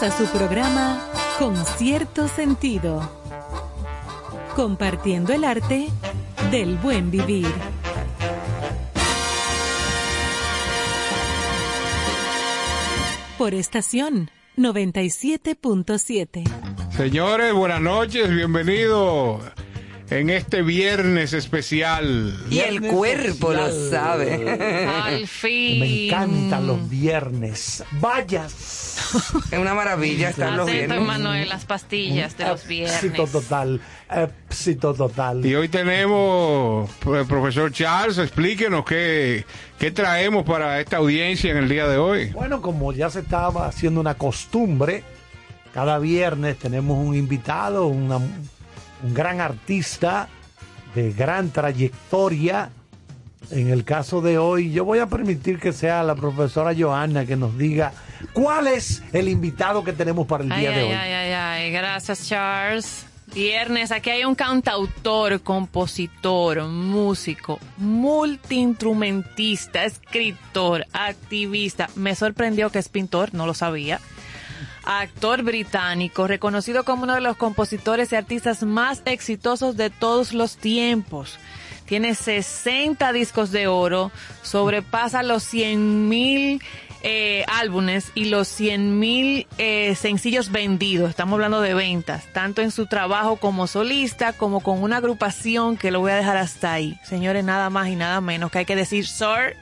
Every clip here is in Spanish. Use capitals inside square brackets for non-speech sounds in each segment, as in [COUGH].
Bienvenidos a su programa Con cierto sentido. Compartiendo el arte del buen vivir. Por estación 97.7. Señores, buenas noches, bienvenidos en este viernes especial. Y el cuerpo lo sabe. [LAUGHS] Al fin. Me encantan los viernes. Vayas. [LAUGHS] Es una maravilla estar los viernes. Emanuel, las pastillas de los viernes. Éxito total. Éxito total. Y hoy tenemos, pues, profesor Charles, explíquenos qué, qué traemos para esta audiencia en el día de hoy. Bueno, como ya se estaba haciendo una costumbre, cada viernes tenemos un invitado, una- un gran artista de gran trayectoria. En el caso de hoy, yo voy a permitir que sea la profesora Johanna que nos diga cuál es el invitado que tenemos para el Ay, día de ay, hoy. ay, ay, ay. Gracias, Charles. Viernes, aquí hay un cantautor, compositor, músico, multiinstrumentista, escritor, activista. Me sorprendió que es pintor, no lo sabía. Actor británico, reconocido como uno de los compositores y artistas más exitosos de todos los tiempos. Tiene 60 discos de oro, sobrepasa los 100 mil eh, álbumes y los 100 mil eh, sencillos vendidos. Estamos hablando de ventas, tanto en su trabajo como solista, como con una agrupación que lo voy a dejar hasta ahí. Señores, nada más y nada menos que hay que decir Sir.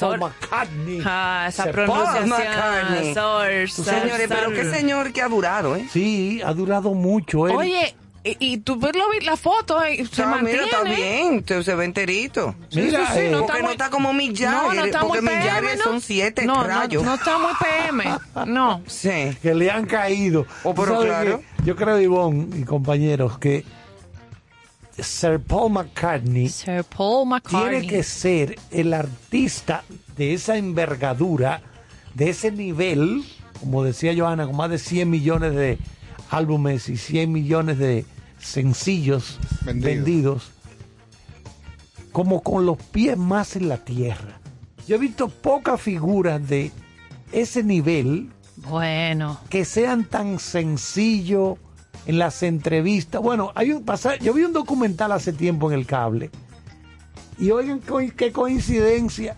Paul Sir. McCartney. Ah, esa Sir pronunciación. Paul McCartney. Sir, Sir, Señores, pero Sir. qué señor que ha durado, ¿eh? Sí, ha durado mucho. él. Oye, y, y tú ves lo vi- la foto y se Ah, mantiene. mira, está bien, usted se ve enterito. Mira, sí, sí, eh, no porque está no muy- está como Jagger, No, no está porque muy PM, ¿no? son siete no, rayos. No, no está muy PM. No. Sí. que le han caído. Oh, pero ¿Sabe claro. Yo creo, Ivonne y compañeros, que Sir Paul McCartney Sir Paul McCartney. tiene que ser el artista de esa envergadura, de ese nivel, como decía Johanna, con más de 100 millones de álbumes y 100 millones de sencillos Vendidos. vendidos, como con los pies más en la tierra. Yo he visto pocas figuras de ese nivel Bueno. que sean tan sencillos en las entrevistas. Bueno, hay un pasa- yo vi un documental hace tiempo en el cable. Y oigan qué coincidencia.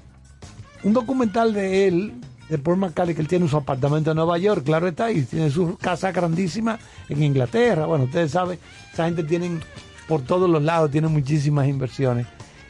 Un documental de él, de Paul McCartney, que él tiene su apartamento en Nueva York, claro está, y tiene su casa grandísima en Inglaterra. Bueno, ustedes saben, esa gente tienen por todos los lados, tiene muchísimas inversiones.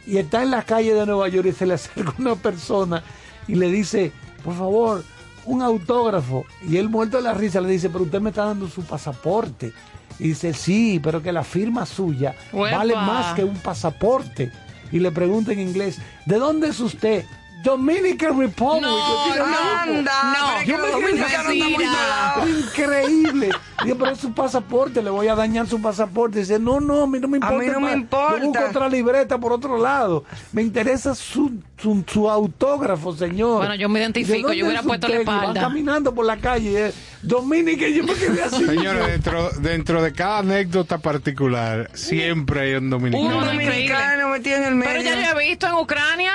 Y está en la calle de Nueva York y se le [LAUGHS] acerca una persona y le dice, por favor, un autógrafo. Y él muerto de la risa le dice, pero usted me está dando su pasaporte. Y dice, sí, pero que la firma suya Uepa. vale más que un pasaporte. Y le pregunta en inglés, ¿de dónde es usted? Dominican Republic. No, digo, no, Anda, no, yo me quedé. Increíble. Digo, pero es su pasaporte, le voy a dañar su pasaporte. Dice, no, no, a mí no me A importa. mí no me importa. Yo busco otra libreta por otro lado. Me interesa su, su, su autógrafo, señor. Bueno, yo me identifico, ¿De dónde yo hubiera es puesto la espalda. caminando por la calle. eh, Dominica, yo me quedé así. Señores, dentro, dentro de cada anécdota particular, siempre hay un Un dominicano. No, no, dominicano metido en el medio. Pero ya yo he visto en Ucrania,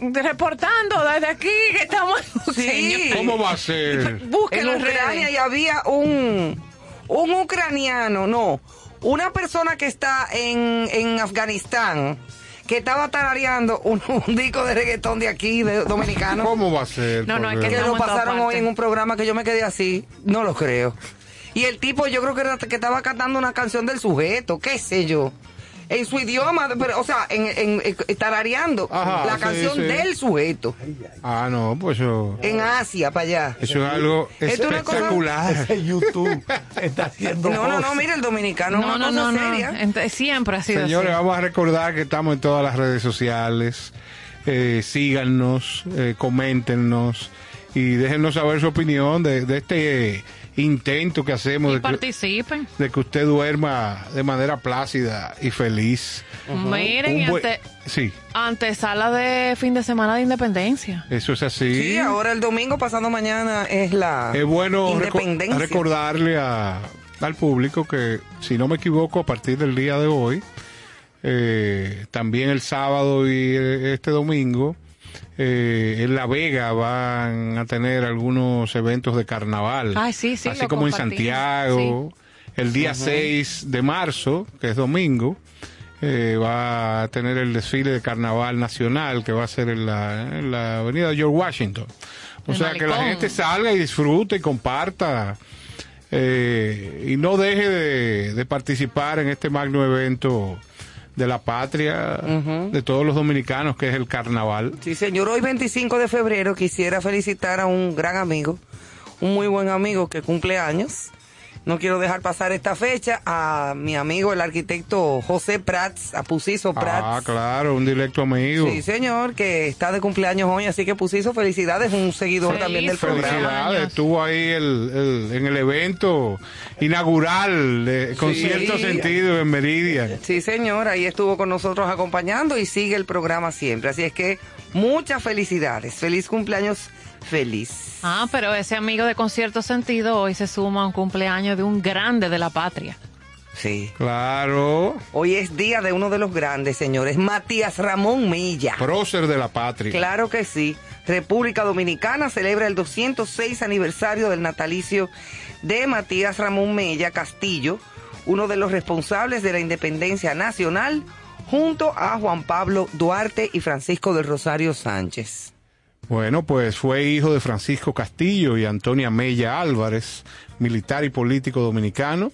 reportando desde aquí que estamos. Sí. ¿Cómo va a ser? en Búsquenlo en Ucrania y había un, un ucraniano, no, una persona que está en, en Afganistán que estaba tarareando un, [LAUGHS] un disco de reggaetón de aquí, de dominicano. ¿Cómo va a ser? No, no, es que que lo pasaron hoy en un programa que yo me quedé así, no lo creo. Y el tipo, yo creo que, era, que estaba cantando una canción del sujeto, qué sé yo. En su idioma, pero, o sea, en, en- en- tarareando Ajá, la sí, canción sí. del sujeto. Ah, no, pues eso, En Asia, para allá. eso es algo Esto es una cosa- espectacular. [LAUGHS] Ese YouTube [LAUGHS] está haciendo No, no, no, mira, el dominicano No, no, cosa no, no. seria. Ent- Siempre ha sido Señores, así. vamos a recordar que estamos en todas las redes sociales. Eh, síganos, eh, coméntenos y déjenos saber su opinión de, de este intento que hacemos Y de que, participen. de que usted duerma de manera plácida y feliz. Miren, buen- ante, Sí, antesala de fin de semana de independencia. eso es así. Sí, ahora el domingo pasando mañana es la Es bueno reco- recordarle a- al público que, si no me equivoco, a partir del día de hoy, eh, también el sábado y eh, este domingo, eh, en La Vega van a tener algunos eventos de carnaval. Sí, sí, Así como en. Santiago. El día 6 de marzo, que es domingo, eh, va a tener el desfile de carnaval nacional que va a ser en la, en la avenida George Washington. O El sea, que la gente salga y disfrute y comparta eh, y no deje de, de participar en este magno evento de la patria, de todos los dominicanos, que es el carnaval. Sí, señor, hoy 25 de febrero quisiera felicitar a un gran amigo, un muy buen amigo que cumple años. No quiero dejar pasar esta fecha a mi amigo el arquitecto José Prats, a Pusiso Prats. Ah, claro, un directo amigo. Sí, señor, que está de cumpleaños hoy, así que Pusiso, felicidades, un seguidor Feliz también del programa. Felicidades, estuvo ahí el, el- en el evento inaugural de, con Sí. cierto sentido en Meridian. Sí, señor, ahí estuvo con nosotros acompañando y sigue el programa siempre. Así es que muchas felicidades. Feliz cumpleaños, feliz. Ah, pero ese amigo de concierto sentido hoy se suma a un cumpleaños de un grande de la patria. Sí. Claro, Hoy es día de uno de los grandes, señores, Matías Ramón Milla. prócer de la patria. Claro que sí. República Dominicana celebra el 206 aniversario del natalicio de Matías Ramón Mella Castillo, uno de los responsables de la independencia nacional, junto a Juan Pablo Duarte y Francisco del Rosario Sánchez. Bueno, pues fue hijo de Francisco Castillo y Antonia Mella Álvarez, militar y político dominicano.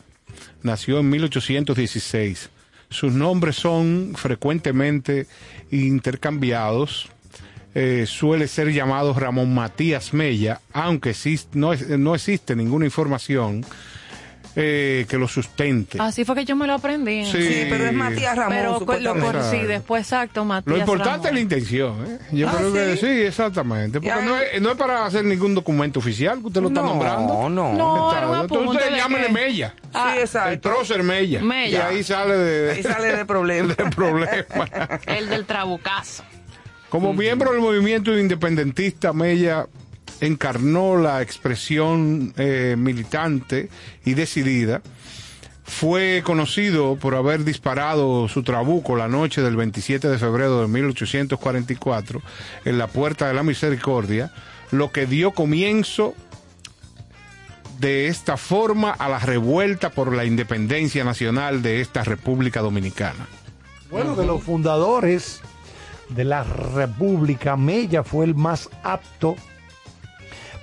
Nació en 1816. Sus nombres son frecuentemente intercambiados. Eh, suele ser llamado Ramón Matías Mella, aunque no, no existe ninguna información eh, que lo sustente. Así fue que yo me lo aprendí. Sí. Sí, pero es Matías Ramón. Pero lo por, sí, después exacto, Matías Lo importante Ramón. es la intención. ¿eh? Yo Ah, creo que ¿sí? sí, exactamente. Porque no es, no es para hacer ningún documento oficial que usted lo está no, nombrando. No, No, un Entonces llámele que- Mella. Ah, sí, El exacto. prócer Mella. Mella. Y ahí sale de, Ahí sale de problema. [LAUGHS] de problema. El del trabucazo. Como miembro del movimiento independentista, Mella encarnó la expresión eh, militante y decidida fue conocido por haber disparado su trabuco la noche del 27 de febrero de 1844 en la Puerta de la Misericordia, lo que dio comienzo de esta forma a la revuelta por la independencia nacional de esta República Dominicana. Bueno, de los fundadores de la República, Mella fue el más apto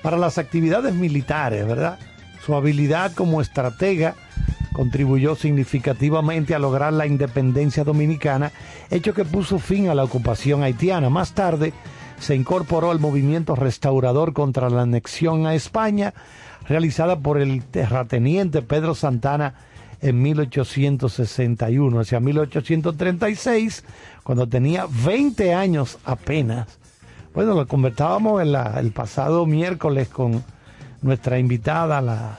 para las actividades militares, ¿verdad? Su habilidad como estratega contribuyó significativamente a lograr la independencia dominicana, hecho que puso fin a la ocupación haitiana. Más tarde se incorporó al movimiento restaurador contra la anexión a España, realizada por el terrateniente Pedro Santana en 1861, hacia 1836, cuando tenía 20 años apenas. Bueno, lo conversábamos el pasado miércoles con nuestra invitada, la,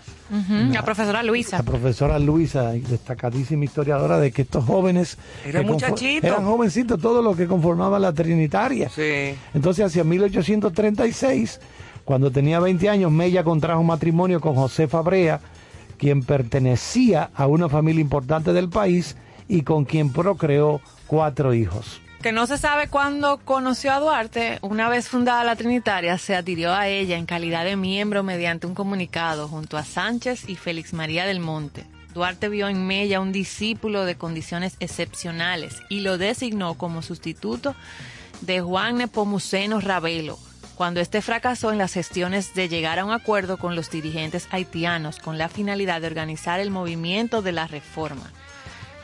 la profesora Luisa. la profesora Luisa, destacadísima historiadora, de que estos jóvenes Eran muchachitos. eran jovencitos, todos los que conformaban la Trinitaria. Sí. Entonces, hacia 1836, cuando tenía 20 años, Mella contrajo matrimonio con José Fabrea, quien pertenecía a una familia importante del país y con quien procreó cuatro hijos. Que no se sabe cuándo conoció a Duarte, una vez fundada la Trinitaria, se adhirió a ella en calidad de miembro mediante un comunicado junto a Sánchez y Félix María del Monte. Duarte vio en Mella un discípulo de condiciones excepcionales y lo designó como sustituto de Juan Nepomuceno Ravelo, cuando este fracasó en las gestiones de llegar a un acuerdo con los dirigentes haitianos con la finalidad de organizar el movimiento de la reforma.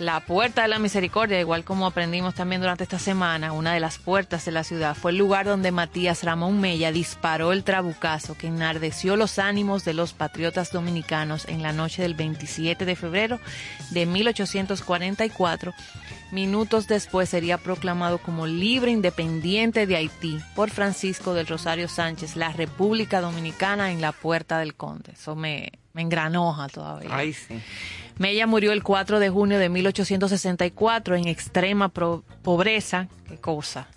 La Puerta de la Misericordia, igual como aprendimos también durante esta semana, una de las puertas de la ciudad, fue el lugar donde Matías Ramón Mella disparó el trabucazo que enardeció los ánimos de los patriotas dominicanos en la noche del 27 de febrero de 1844. Minutos después sería proclamado como libre independiente de Haití por Francisco del Rosario Sánchez, la República Dominicana en la Puerta del Conde. Eso me, me engranoja todavía. Ay, sí. Mella murió el 4 de junio de 1864 en extrema pro- pobreza, qué cosa,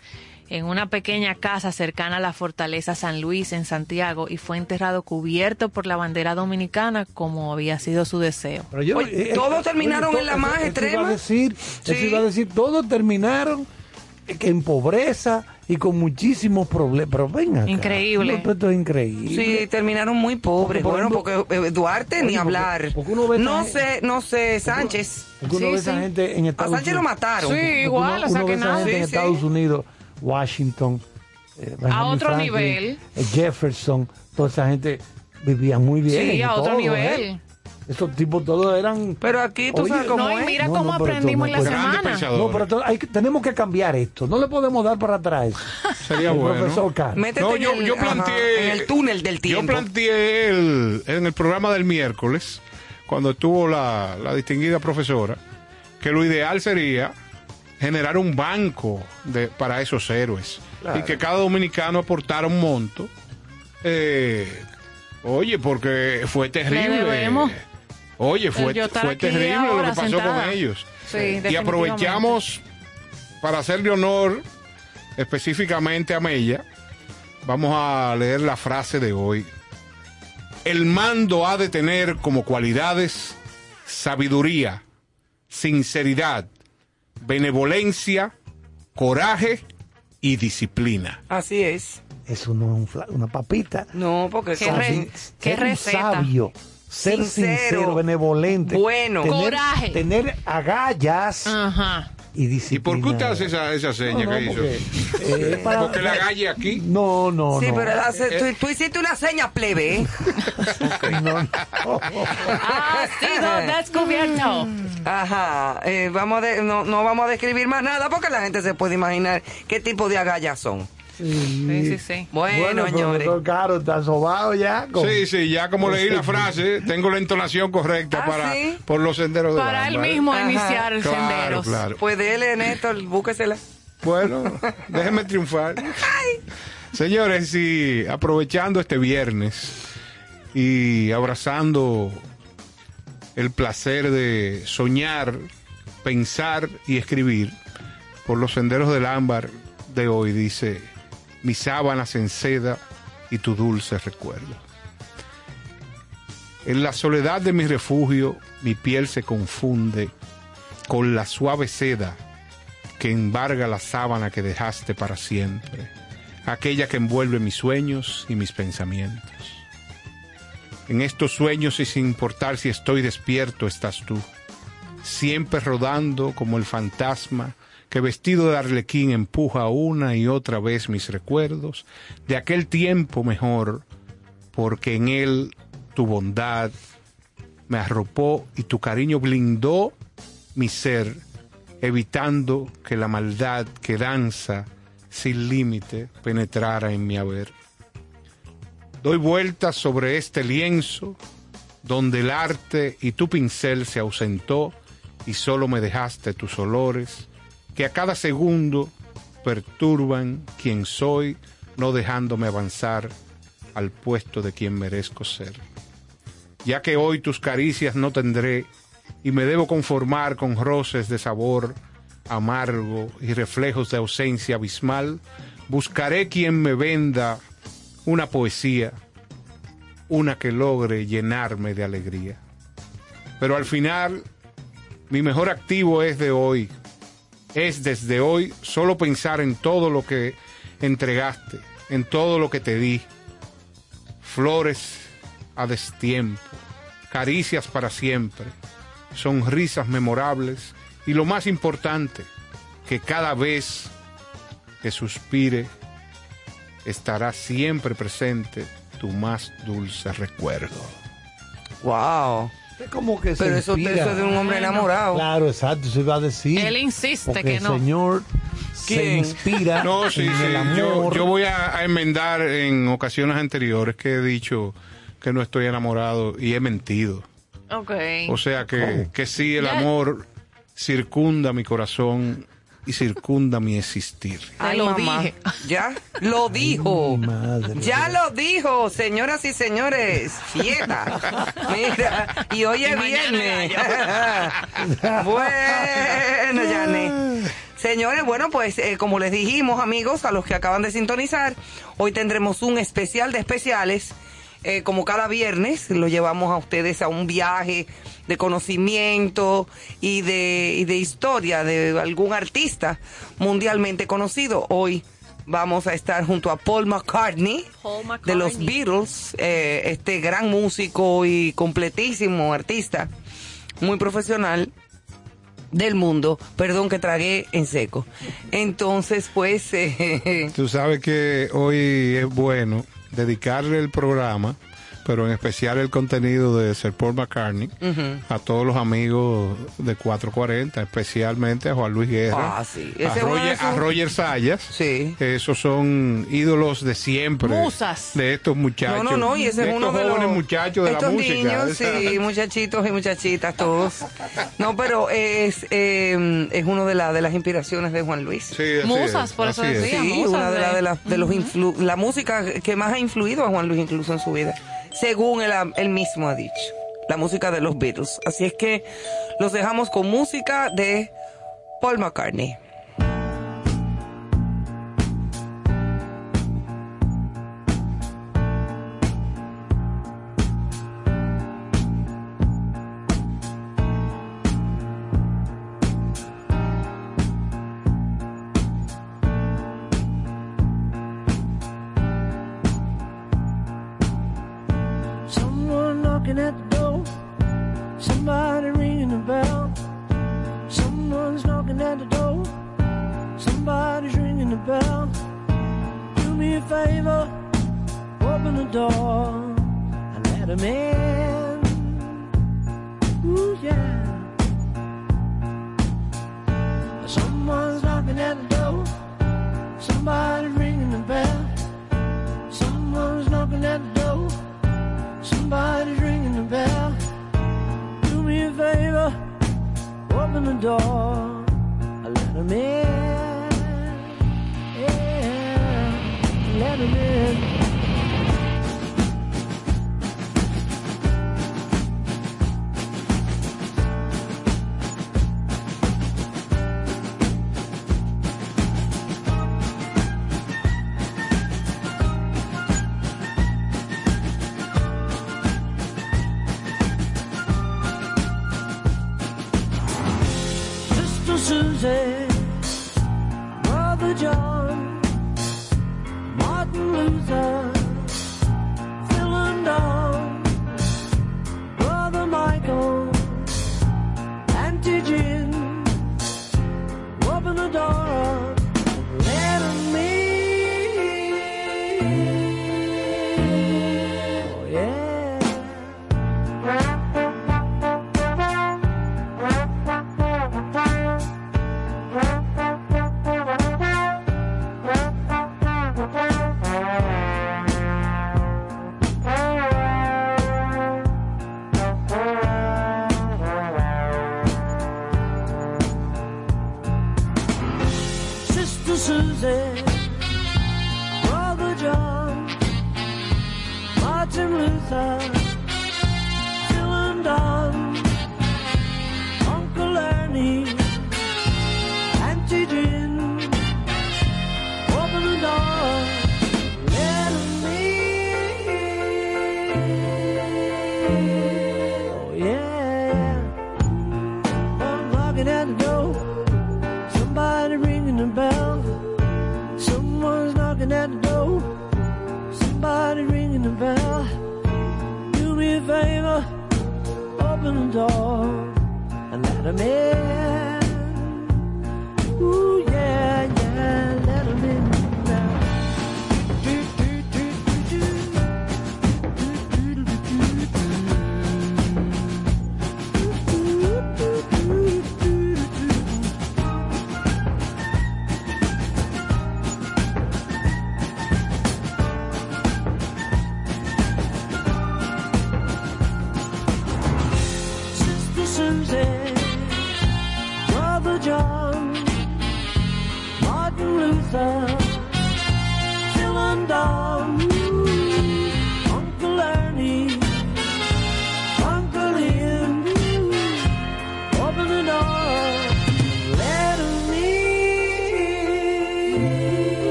en una pequeña casa cercana a la fortaleza San Luis en Santiago y fue enterrado cubierto por la bandera dominicana como había sido su deseo. Pero yo- Oye, todos terminaron to- en la más eso- eso extrema. Iba a decir, eso iba a decir, todos terminaron en pobreza y con muchísimos problemas. Pero venga. Increíble. esto es increíble. Sí, terminaron muy pobres. Porque, por bueno, ejemplo- porque eh, Duarte Oye, ni porque- hablar. porque uno ve no esa sé, no sé, Sánchez. Porque uno Sí, ve esa sí. gente en A Estados Sánchez lo Unidos. mataron. Sí, Porque igual, uno, o sea uno que ve esa nada. gente en Sí, sí. Estados Unidos, Washington, eh, Benjamin otro Franklin, nivel. eh, Jefferson, toda esa gente vivía muy bien. Sí, a otro todo, nivel. ¿eh? Esos tipos todos eran. Pero aquí tú sabes cómo No, y es. mira No, cómo no, aprendimos en la semana. No, pero to- hay que- tenemos que cambiar esto. No le podemos dar para atrás. Sería El bueno. profesor Carlos. Métete No, en yo, el- yo ajá, planteé. en el túnel del tiempo. Yo planteé el- en el programa del miércoles, cuando estuvo la, la distinguida profesora, que lo ideal sería generar un banco de, para esos héroes y que cada dominicano aportara un monto. Eh, oye, porque fue terrible. debemos. Oye, fue, estar fue aquí terrible lo que pasó sentada. con ellos. Sí, y aprovechamos para hacerle honor específicamente a Mella. Vamos a leer la frase de hoy. El mando ha de tener como cualidades sabiduría, sinceridad, benevolencia, coraje y disciplina. Así es. Eso no es un una papita. No, porque ser receta. sabio, ser Sincero, sincero, benevolente, bueno. tener, Coraje. tener agallas Ajá. y ¿Y por qué usted hace esa, esa seña No, no, que hizo? porque, eh, para- Porque la galle aquí. No, no, Sí, no. pero hace- tú, tú hiciste una seña plebe, ¿eh? [LAUGHS] No, no. Ha sido descubierto. Ajá. eh, vamos a de- no, no vamos a describir más nada porque la gente se puede imaginar qué tipo de agallas son. Sí, sí, sí. Bueno, el señores. Caro está sobado ya. con- Sí, sí, ya como leí la frase, tengo la entonación correcta Ah, para ¿sí? por los senderos de Para él Bárbara. mismo Ajá. iniciar Claro, senderos. claro. Pues dele, Néstor, búsquesela. Bueno, déjeme triunfar. Señores, y aprovechando este viernes y abrazando el placer de soñar, pensar y escribir por los senderos del ámbar de hoy, dice, mis sábanas en seda y tu dulce recuerdo. En la soledad de mi refugio, mi piel se confunde con la suave seda que embarga la sábana que dejaste para siempre, aquella que envuelve mis sueños y mis pensamientos. En estos sueños y sin importar si estoy despierto estás tú, siempre rodando como el fantasma que vestido de arlequín empuja una y otra vez mis recuerdos de aquel tiempo mejor, porque en él tu bondad me arropó y tu cariño blindó mi ser, evitando que la maldad que danza sin límite penetrara en mi haber. Doy vueltas sobre este lienzo donde el arte y tu pincel se ausentó y solo me dejaste tus olores que a cada segundo perturban quien soy, no dejándome avanzar al puesto de quien merezco ser. Ya que hoy tus caricias no tendré y me debo conformar con roces de sabor amargo y reflejos de ausencia abismal, buscaré quien me venda una poesía, una que logre llenarme de alegría. Pero al final, mi mejor activo es de hoy, es desde hoy solo pensar en todo lo que entregaste, en todo lo que te di. Flores a destiempo, caricias para siempre, sonrisas memorables y lo más importante, que cada vez que suspire estará siempre presente tu más dulce recuerdo. Wow. Es como que se Pero eso, inspira. eso es de un hombre enamorado. Claro, exacto, se iba a decir. Él insiste Porque que el no. Señor se inspira [LAUGHS] No, sí, en sí, el yo, amor. yo voy a, a enmendar en ocasiones anteriores que he dicho que no estoy enamorado y he mentido. Ok. O sea que, ¿Cómo? que sí, el Ya. amor circunda mi corazón y circunda mi existir. Te lo dije. [LAUGHS] Ya lo dijo. madre. Ya lo dijo, señoras y señores. Fiesta. Mira, y hoy es viernes. [LAUGHS] bueno, Yane. Señores, bueno, pues eh, como les dijimos, amigos, a los que acaban de sintonizar, hoy tendremos un especial de especiales. Eh, como cada viernes, lo llevamos a ustedes a un viaje de conocimiento y de, y de historia de algún artista mundialmente conocido. Hoy vamos a estar junto a Paul McCartney, Paul de los. Beatles, eh, este gran músico y completísimo artista, muy profesional del mundo. Perdón que tragué en seco. Entonces, pues, [LAUGHS] eh, Tú sabes que hoy es bueno dedicarle el programa, pero en especial el contenido de Sir Paul McCartney, a todos los amigos de 440, especialmente a Juan Luis Guerra, Ah, sí. a, Roger, a Roger Sayas. Sí. Esos son ídolos de siempre. Musas. De estos muchachos. No, no, no, y ese de es uno estos de los jóvenes muchachos de la estos música. niños, sí, muchachitos y muchachitas todos. No, pero es eh, es uno de, la, de las inspiraciones de Juan Luis. Sí, Musas, es, por eso así es. decía. Sí, musas una de, la, de- de, las- de los influ- la música que más ha influido a Juan Luis incluso en su vida, según él, él mismo ha dicho, la música de los Beatles. Así es que los dejamos con música de Paul McCartney. Open the door and let him in. Ooh, yeah. Someone's knocking at the door. Somebody's ringing the bell. Someone's knocking at the door. Somebody's ringing the bell. Do me a favor, open the door. Let him in. Yeah, let him in.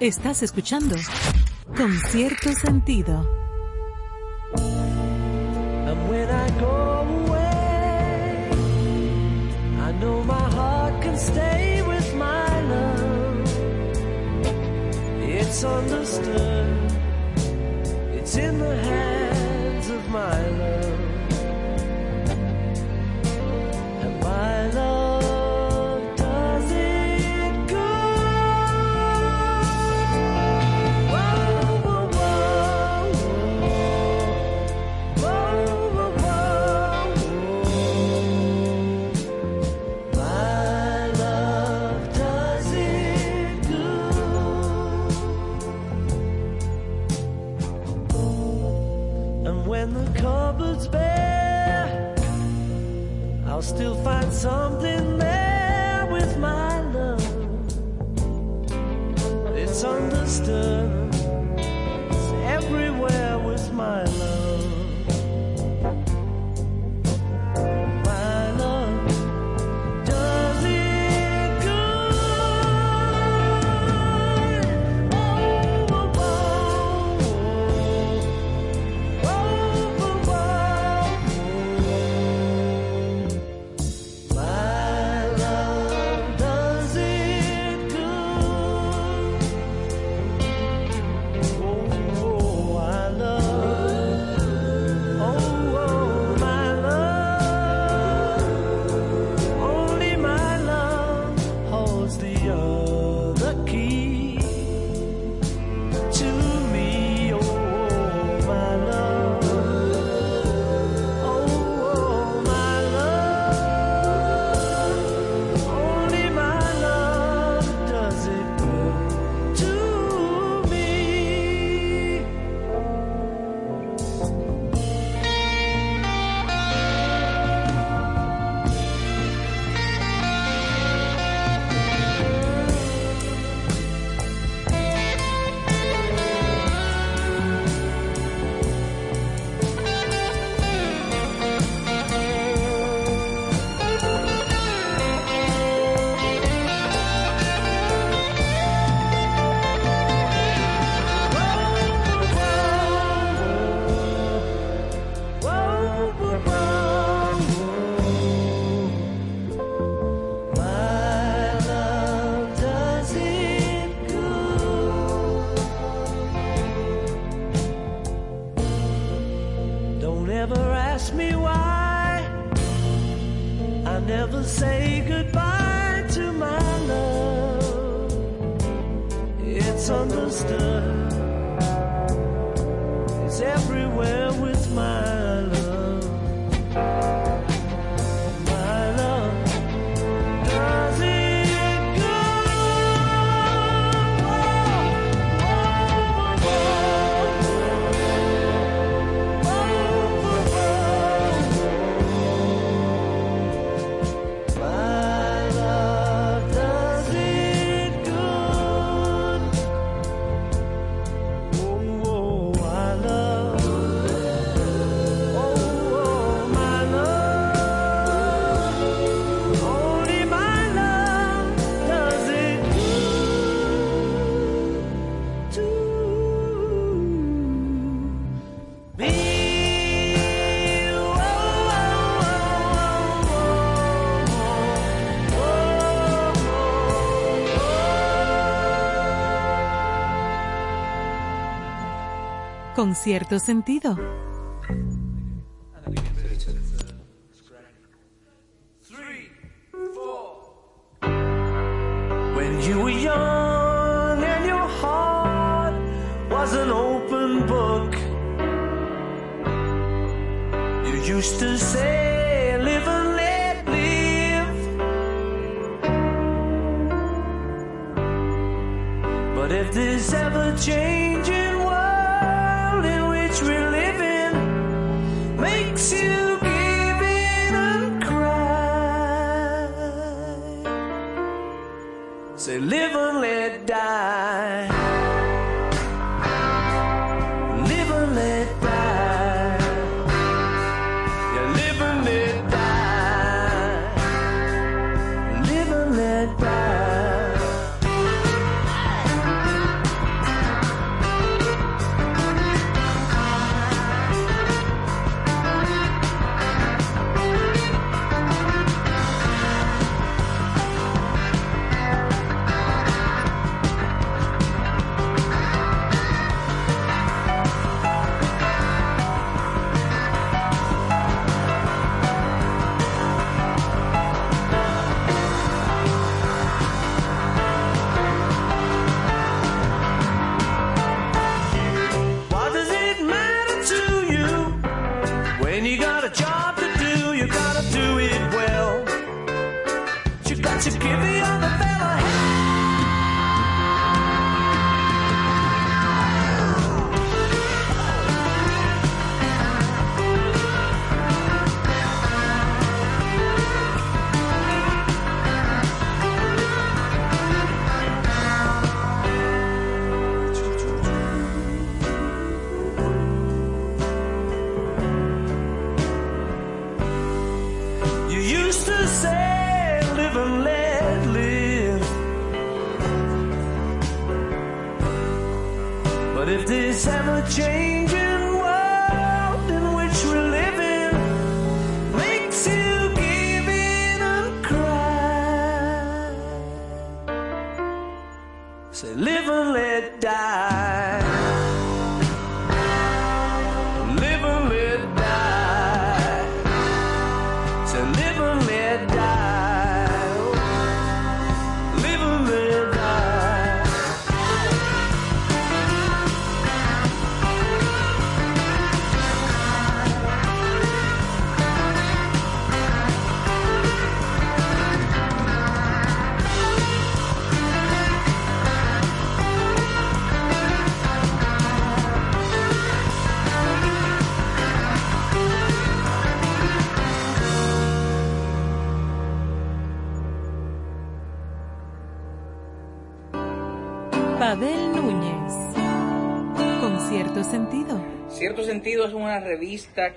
Estás escuchando con cierto sentido. And when I go away, I know my heart can stay with my love. It's understood, it's in the hands of my love. con cierto sentido.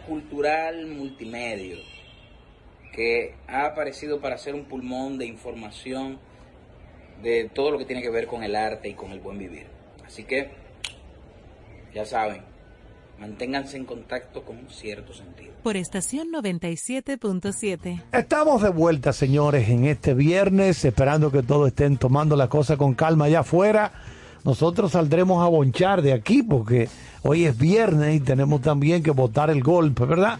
cultural multimedio que ha aparecido para ser un pulmón de información de todo lo que tiene que ver con el arte y con el buen vivir. Así que, ya saben, manténganse en contacto con cierto sentido. Por estación 97.7. Estamos de vuelta, señores, en este viernes, esperando que todos estén tomando la cosa con calma allá afuera. Nosotros saldremos a bonchar de aquí porque hoy es viernes y tenemos también que votar el golpe, ¿verdad?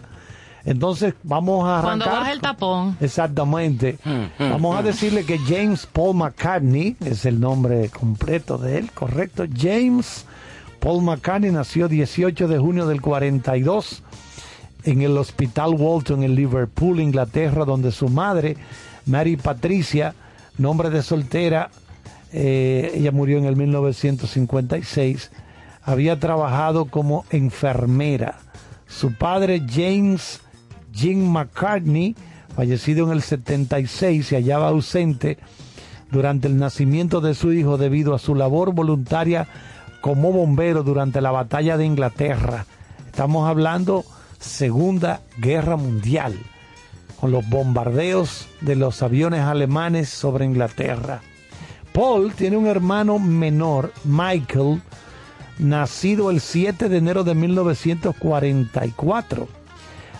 Entonces vamos a arrancar. Cuando baja el tapón. Exactamente. Vamos a decirle que James Paul McCartney es el nombre completo de él, correcto. James Paul McCartney nació 18 de junio del 42 en el Hospital Walton en Liverpool, Inglaterra, donde su madre, Mary Patricia, nombre de soltera, eh, ella murió en el 1956, había trabajado como enfermera. Su padre, James Jim McCartney, fallecido en el 76, se hallaba ausente durante el nacimiento de su hijo debido a su labor voluntaria como bombero durante la batalla de Inglaterra. Estamos hablando Segunda Guerra Mundial, con los bombardeos de los aviones alemanes sobre Inglaterra. Paul tiene un hermano menor, Michael, nacido el 7 de enero de 1944.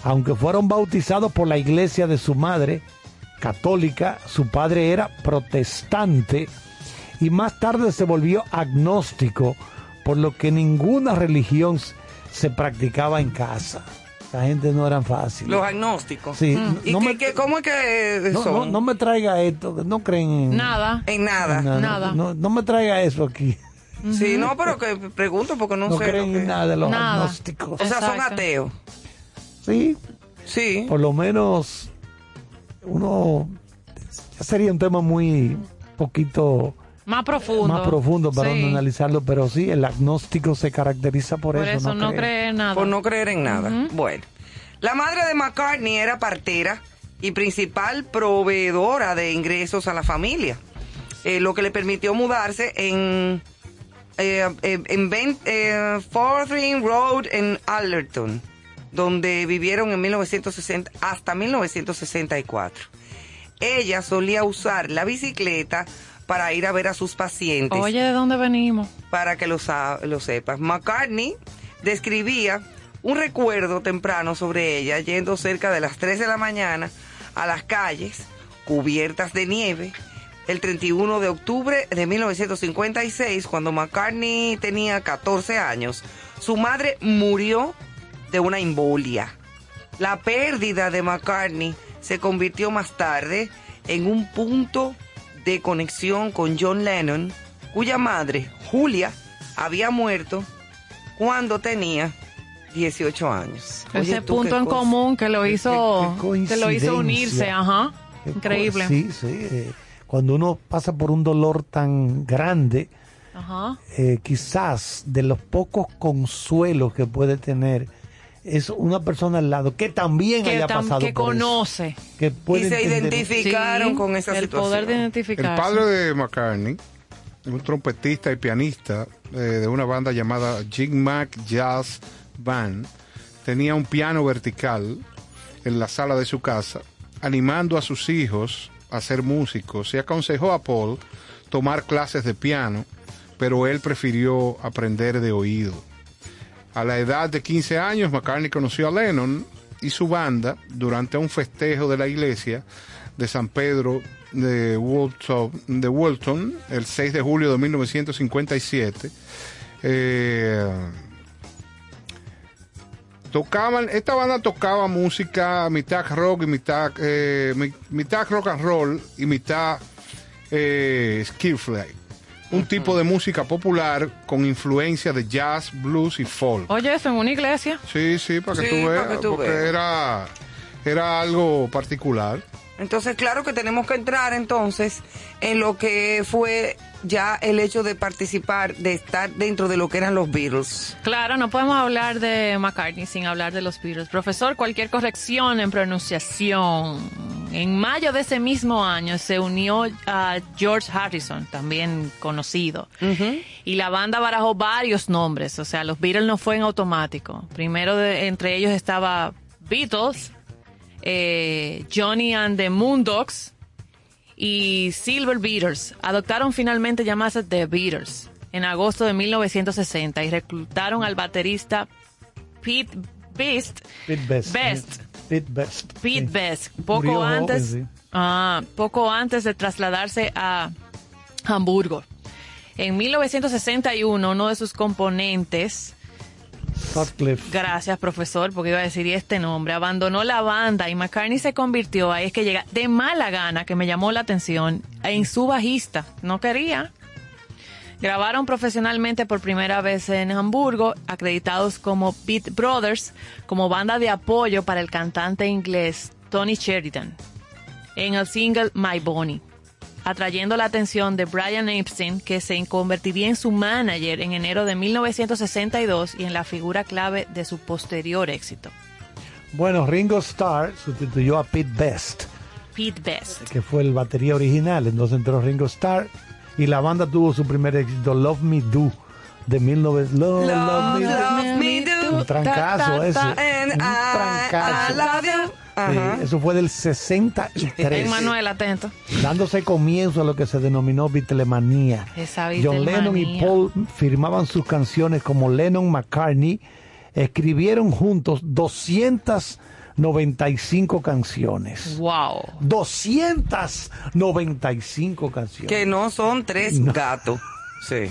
Aunque fueron bautizados por la iglesia de su madre, católica, su padre era protestante y más tarde se volvió agnóstico, por lo que ninguna religión se practicaba en casa. La gente no eran fáciles. Los agnósticos. Sí, ¿Y no qué- me- qué- cómo es que no, son? no- no me traiga esto, que no creen en Nada. En nada. en nada. No, no me traiga eso aquí. Sí, no, pero que pregunto porque no, No, sé. creen lo que- en nada de los Nada. agnósticos. O sea, son Exacto. ateos. Sí, Sí. por lo menos uno ya sería un tema muy poquito Más profundo. más profundo para Sí. analizarlo, pero sí, el agnóstico se caracteriza por, Por eso no cree. cree nada. Por no creer en nada. Bueno. La madre de McCartney era partera y principal proveedora de ingresos a la familia, eh, lo que le permitió mudarse en, eh, eh, en eh, Road en Allerton, donde vivieron en 1960 hasta 1964. Ella solía usar la bicicleta para ir a ver a sus pacientes Oye, ¿de dónde venimos? para que lo, lo sepas. McCartney describía un recuerdo temprano sobre ella yendo cerca de las 3 de la mañana a las calles cubiertas de nieve el 31 de octubre de 1956 cuando McCartney tenía 14 años. Su madre murió de una embolia. La pérdida de McCartney se convirtió más tarde en un punto de conexión con John Lennon, cuya madre, Julia, había muerto cuando tenía 18 años. Oye, Ese tú, punto en cosa. común que lo hizo, qué que lo hizo unirse, ajá. Increíble. Sí, sí. eh, cuando uno pasa por un dolor tan grande, Ajá. eh, quizás de los pocos consuelos que puede tener es una persona al lado que también Que, haya tam- pasado que por eso, conoce. que Y puede se entender- identificaron Sí, con esa el situación. poder de El identificar. padre de McCartney, un trompetista y pianista eh, de una banda llamada Jig Mac Jazz Band, tenía un piano vertical en la sala de su casa, animando a sus hijos a ser músicos y aconsejó a Paul tomar clases de piano, pero él prefirió aprender de oído. A la edad de 15 años, McCartney conoció a Lennon y su banda durante un festejo de la iglesia de San Pedro de Walton, de el 6 de julio de 1957. Eh, tocaban, esta banda tocaba música mitad rock y mitad, eh, mi- mitad rock and roll y mitad eh. Un tipo de música popular con influencia de jazz, blues y folk. Oye, eso en una iglesia. Sí, sí, para que Sí, tú veas, que tú porque era era algo particular. Entonces, claro que tenemos que entrar entonces en lo que fue ya el hecho de participar, de estar dentro de lo que eran los Beatles. Claro, no podemos hablar de McCartney sin hablar de los Beatles. Profesor, cualquier corrección en pronunciación. En mayo de ese mismo año se unió a George Harrison, también conocido. Y la banda barajó varios nombres, o sea, los Beatles no fue en automático. Primero de- entre ellos estaba Beatles, eh, Johnny and the Moondogs y Silver Beatles. Adoptaron finalmente llamarse The Beatles en agosto de 1960 y reclutaron al baterista Pete Best, Pete Best. Best. Pete Best. Pete Sí. Best, poco Murió joven, antes, sí. ah, poco antes de trasladarse a Hamburgo. En 1961, uno de sus componentes, Gracias profesor, porque iba a decir este nombre, abandonó la banda y McCartney se convirtió, ahí es que llega, de mala gana, que me llamó la atención, en su bajista. No quería. Grabaron profesionalmente por primera vez en Hamburgo, acreditados como Beat Brothers, como banda de apoyo para el cantante inglés Tony Sheridan, en el single My Bonnie, atrayendo la atención de Brian Epstein, que se convertiría en su manager en enero de 1962 y en la figura clave de su posterior éxito. Bueno, Ringo Starr sustituyó a Pete Best, Pete Best. que fue el batería original. Entonces entró Ringo Starr y la banda tuvo su primer éxito, Love Me Do, de 1900. Love, Love Me Do. Love me do. Un trancazo ese. And Un I, trancazo. I love you. Ajá. Sí, eso fue del 63. Manuel, atento. dándose comienzo a lo que se denominó Beatlemanía. Esa John Lennon y. Paul firmaban sus canciones como Lennon McCartney, escribieron juntos 295 canciones. Wow. 295 canciones. Que no son tres gatos. [LAUGHS] Sí.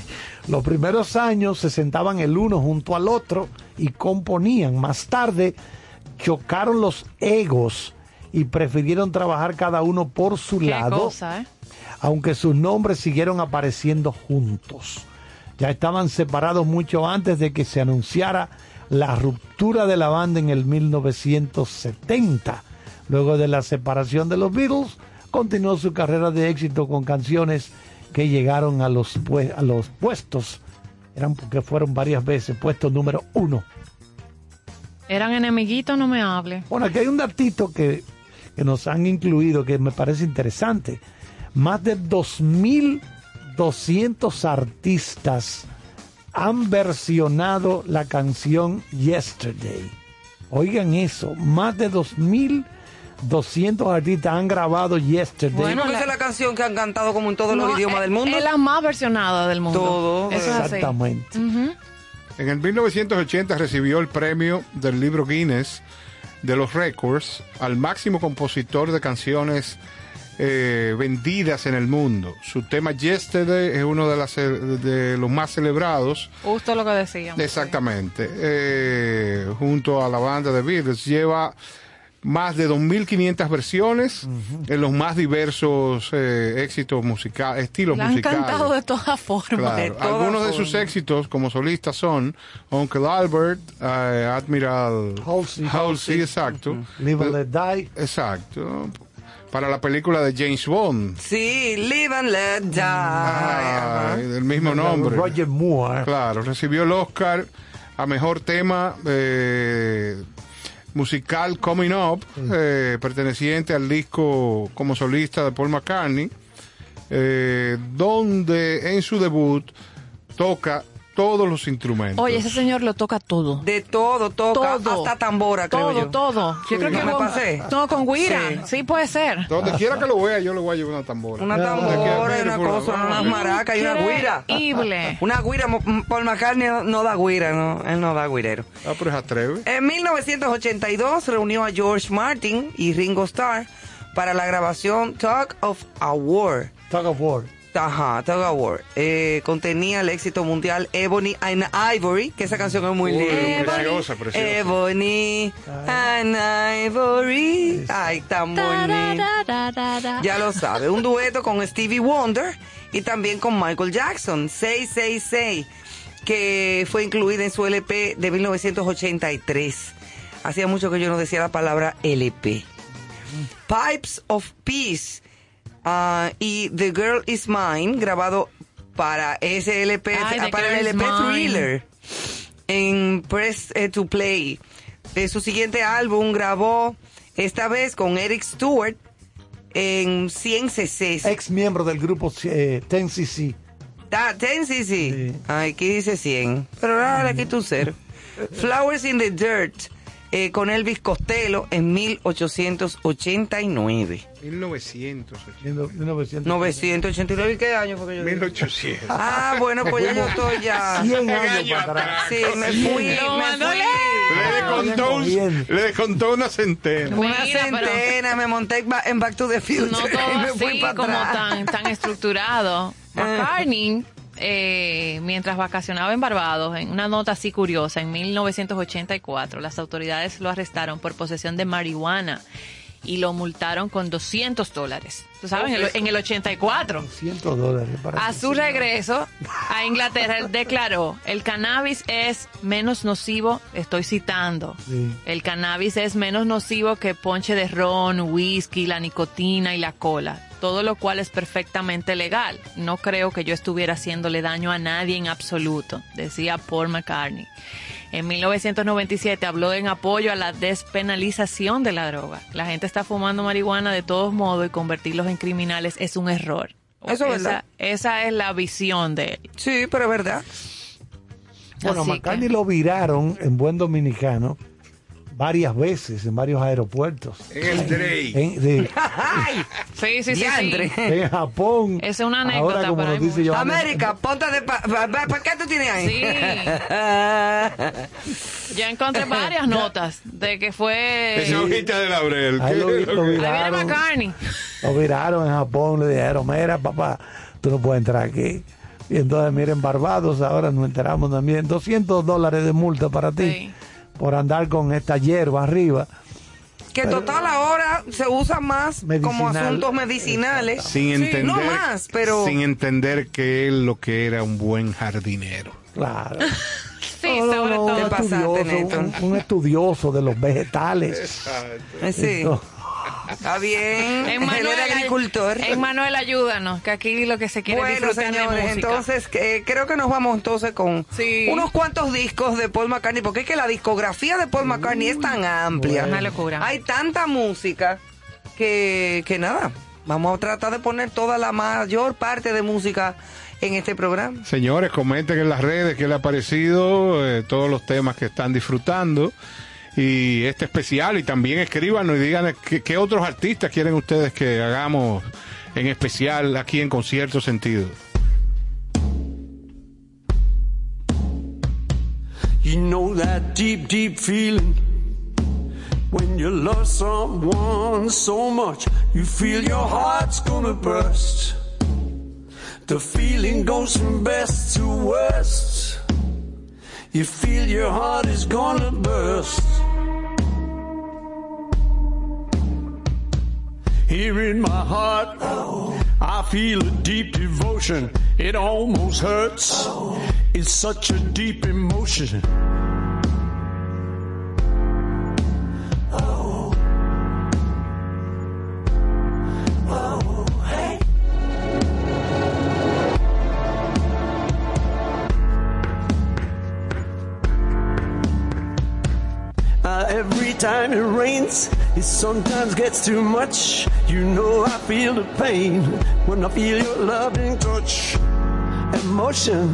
Los primeros años se sentaban el uno junto al otro y componían. Más tarde chocaron los egos y prefirieron trabajar cada uno por su Qué lado cosa, ¿eh? aunque sus nombres siguieron apareciendo juntos. Ya estaban separados mucho antes de que se anunciara la ruptura de la banda en el 1970. Luego de la separación de los Beatles, continuó su carrera de éxito con canciones que llegaron a los, a los puestos, eran porque fueron varias veces puestos número uno. Eran enemiguitos, no me hable. Bueno, aquí hay un datito que, que nos han incluido que me parece interesante. Más de 2.200 artistas han versionado la canción Yesterday. Oigan eso, más de 2.200 artistas han grabado Yesterday. Bueno, esa es la canción que han cantado como en todos los idiomas es- del mundo. Es la más versionada del mundo. Todo, Eso es así. Exactamente. En el 1980 recibió el premio del libro Guinness de los récords al máximo compositor de canciones eh, vendidas en el mundo. Su tema Yesterday es uno de, las, de los más celebrados. Justo lo que decíamos. Exactamente. Eh, junto a la banda de Beatles. Lleva más de 2.500 versiones en los más diversos eh, éxitos musicales, estilos La han musicales. cantado de todas formas. Claro. De todas Algunos de sus éxitos como solista son Uncle Albert, eh, Admiral Halsey. Halsey, exacto. Live and Let Die. Exacto. Para la película de James Bond. Sí, live and let die. Ah, del mismo nombre. Roger Moore. Claro, recibió el Oscar a mejor tema eh, musical Coming Up, eh, perteneciente al disco como solista de Paul McCartney, eh, donde en su debut toca todos los instrumentos. Oye, ese señor lo toca todo. De todo, toca, Todo. hasta tambora, creo todo, yo. todo. Yo creo ¿No que me con, pasé? no, con Guira. Sí. Sí. puede ser. Donde quiera que lo vea, yo le voy a llevar una tambora. Una tambora, y una cosa, una maraca y una guira. Increíble. [LAUGHS] Una guira, Paul McCartney no, da guira, no, él no da guirero. Ah, pero es atreve. En 1982 reunió a George Martin y Ringo Starr para la grabación Talk of a War. Tug of War. Ajá, Talk of War. Eh, contenía el éxito mundial Ebony and Ivory, que esa canción es muy Uy, linda. preciosa, preciosa. Ebony and Ivory. Ay, tan bonito. Ya lo sabe, un dueto con Stevie Wonder y también con Michael Jackson, 666, que fue incluida en su LP de 1983. Hacía mucho que yo no decía la palabra LP. Pipes of Peace ah, y The Girl Is Mine, grabado para ese LP, Ay, The para el LP. Thriller en Press eh, to Play. De su siguiente álbum grabó esta vez con Eric Stewart en 100 CCs. Ex miembro del grupo eh, 10cc. Ah, 10 CC. Sí. Ay, aquí dice 100. Pero ahora le quito un cero. Flowers in the Dirt eh, con Elvis Costello en 1889. 1980. 1900. 989, ¿y qué año fue que yo dije? 1800. Ah, bueno, pues ya yo estoy ya. 100 años para atrás. Sí, me fui, me fui. Le descontó, un- Bien. le descontó una centena. Una Mira, pero- centena, me monté en Ba- en Back to the Future no [LAUGHS] y todo me fui así para como atrás. tan, tan estructurado. McCartney, eh, mientras vacacionaba en Barbados, en una nota así curiosa, en 1984, las autoridades lo arrestaron por posesión de marihuana y lo multaron con 200 dólares. Tú sabes, en el, en el 84. 100 dólares para A su regreso a Inglaterra, él declaró, el cannabis es menos nocivo, estoy citando, Sí. el cannabis es menos nocivo que ponche de ron, whisky, la nicotina y la cola, todo lo cual es perfectamente legal. No creo que yo estuviera haciéndole daño a nadie en absoluto, decía Paul McCartney. En 1997 habló en apoyo a la despenalización de la droga. La gente está fumando marihuana de todos modos y convertirlos en criminales es un error. Eso es esa, verdad. esa es la visión de él. Sí, pero es verdad. Bueno, Así McCartney que- lo viraron en buen dominicano varias veces en varios aeropuertos. En el Drake. En, de-. Sí, sí, sí, sí. [LAUGHS] en Japón. Es una anécdota, Ahora, como nos dice. Johannes- América, ponte de... Pa, pa- pa- ¿pa' qué tú tienes ahí? [LAUGHS] Yo encontré varias [LAUGHS] notas de que fue... Esa hojita de laurel. Ahí ¿qué lo- es lo que- Ahí viene viraron. McCartney. Lo viraron en Japón, le dijeron, mira papá, tú no puedes entrar aquí. Y entonces, miren, Barbados, ahora nos enteramos también, 200 dólares de multa para ti Sí. Por andar con esta hierba arriba. que total ahora se usa más como asuntos medicinales. Sin entender, No más, pero... sin entender que él lo que era un buen jardinero. Claro. [LAUGHS] Sí, No, no, sobre no, todo. Un, estudioso, Néstor. un, un estudioso de los vegetales. Eh, Sí, Entonces, está bien. Emmanuel, [LAUGHS] era agricultor. Emmanuel, ayúdanos, que aquí lo que se quiere Bueno, disfrutar de señores, música. entonces eh, creo que nos vamos entonces con Sí. unos cuantos discos de Paul McCartney, porque es que la discografía de Paul McCartney es tan amplia. Una locura. Hay tanta música que, que nada, vamos a tratar de poner toda la mayor parte de música en este programa. Señores, comenten en las redes qué les ha parecido, eh, todos los temas que están disfrutando y este especial y también escríbanos y digan qué, otros artistas quieren ustedes que hagamos en especial aquí en Concierto Sentido. You know that deep, deep feeling when you love someone so much, you feel your heart's gonna burst. The feeling goes from best to worst. You feel your heart is gonna burst. Here in my heart, I feel a deep devotion. It almost hurts. It's such a deep emotion. Every time it rains, it sometimes gets too much. You know I feel the pain when I feel your loving touch. Emotion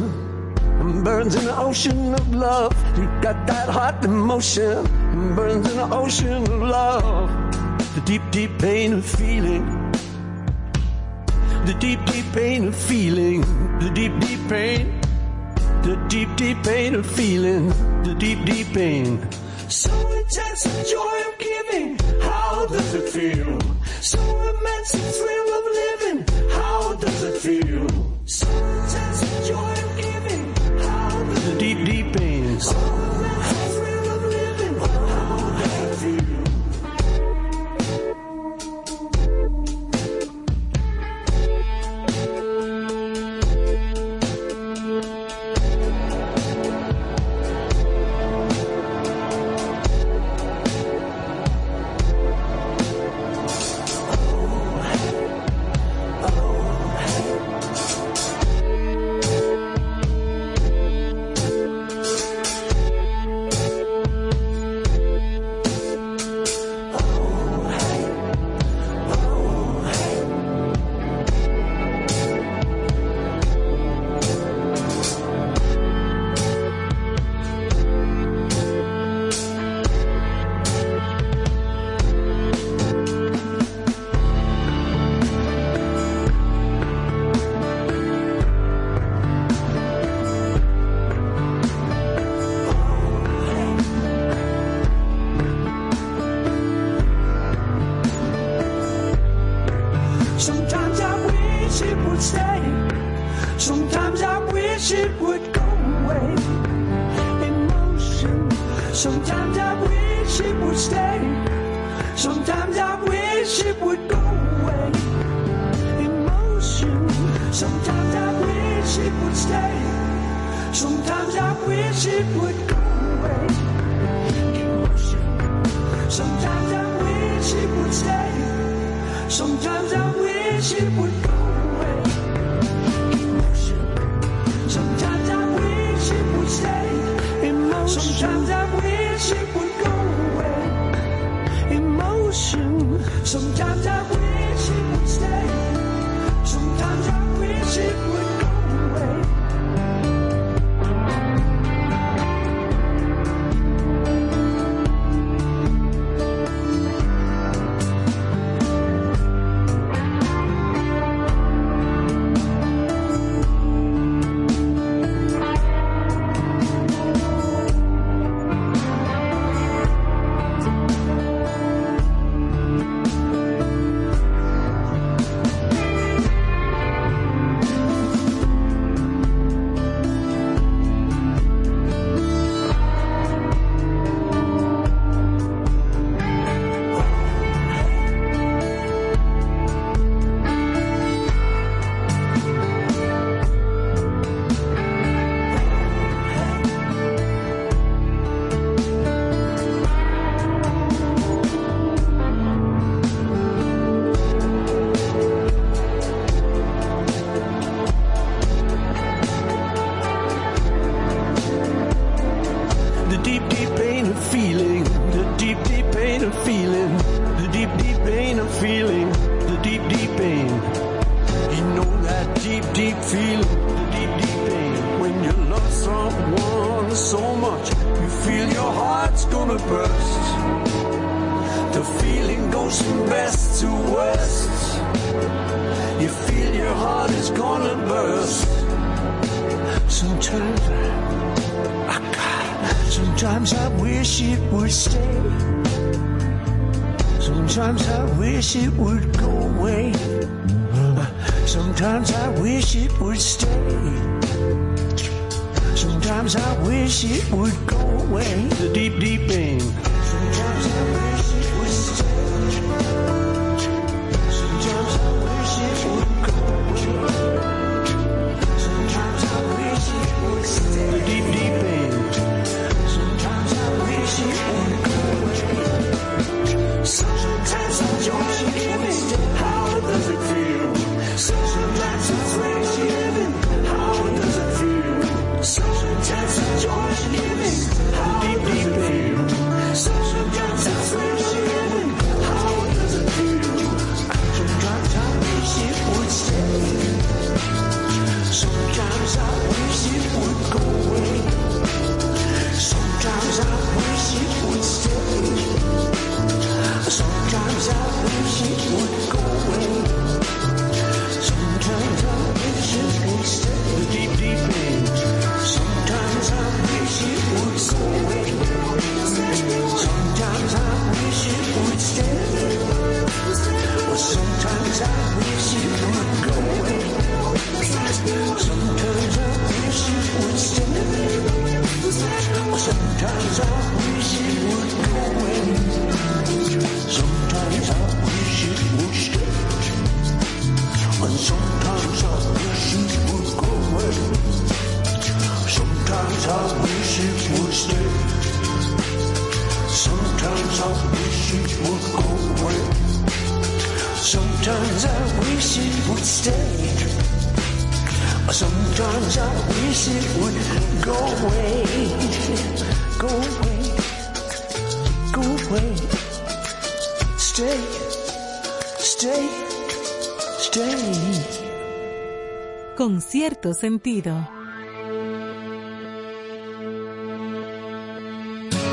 burns in the ocean of love. You got that hot emotion burns in the ocean of love. The deep, deep pain of feeling. The deep, deep pain of feeling. The deep, deep pain. The deep, deep pain of feeling. The deep, deep pain. So intense the joy of giving. How does it feel? So immense the thrill ship would go away. Emotion, sometimes I will. cierto sentido.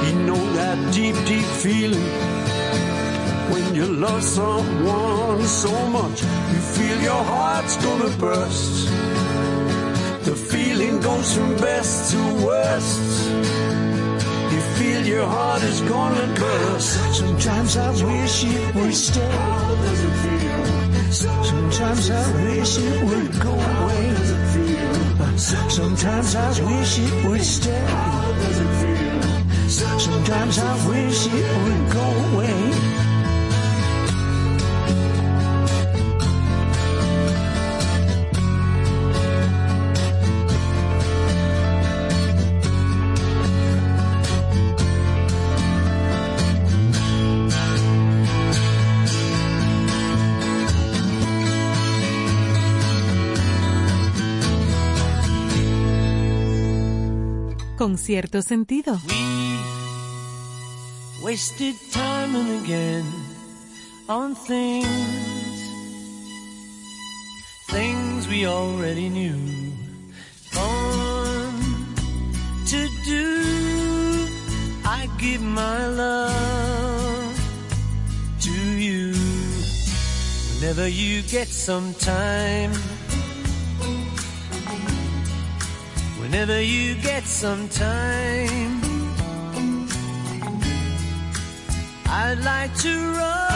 You know that deep, deep feeling when you love someone so much, you feel your heart's gonna burst. The feeling goes from best to worst. You feel your heart is gonna burst. Sometimes I wish it would stay. Sometimes I wish it would go away. Sometimes I wish it would stay. Sometimes I wish it would go away. Con cierto sentido. Wasted time and again on things, things we already knew. Fun to do. I give my love to you whenever you get some time. Whenever you get some time. I'd like to roll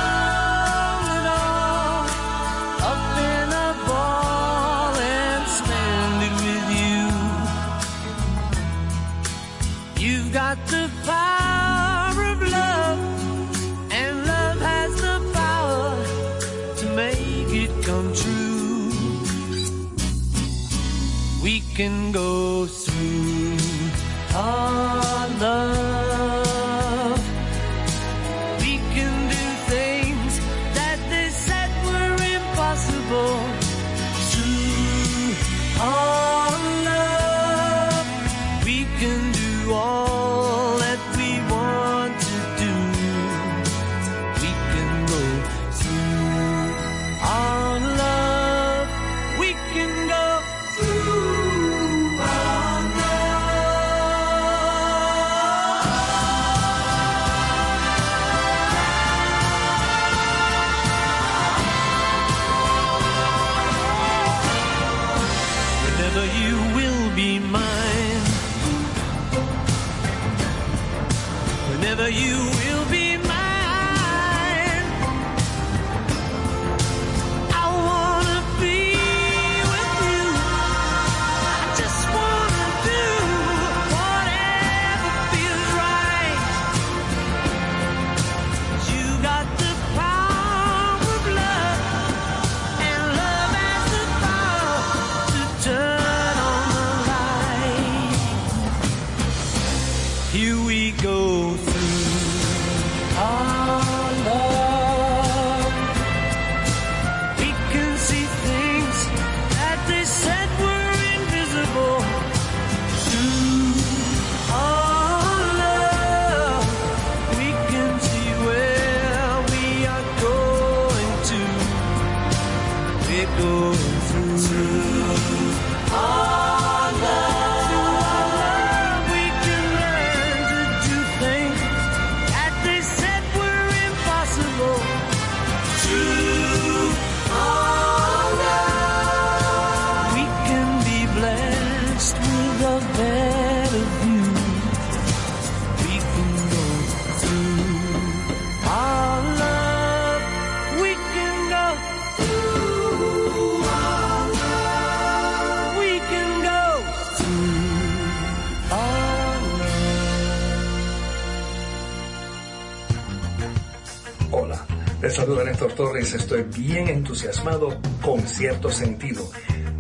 Estoy bien entusiasmado con cierto sentido.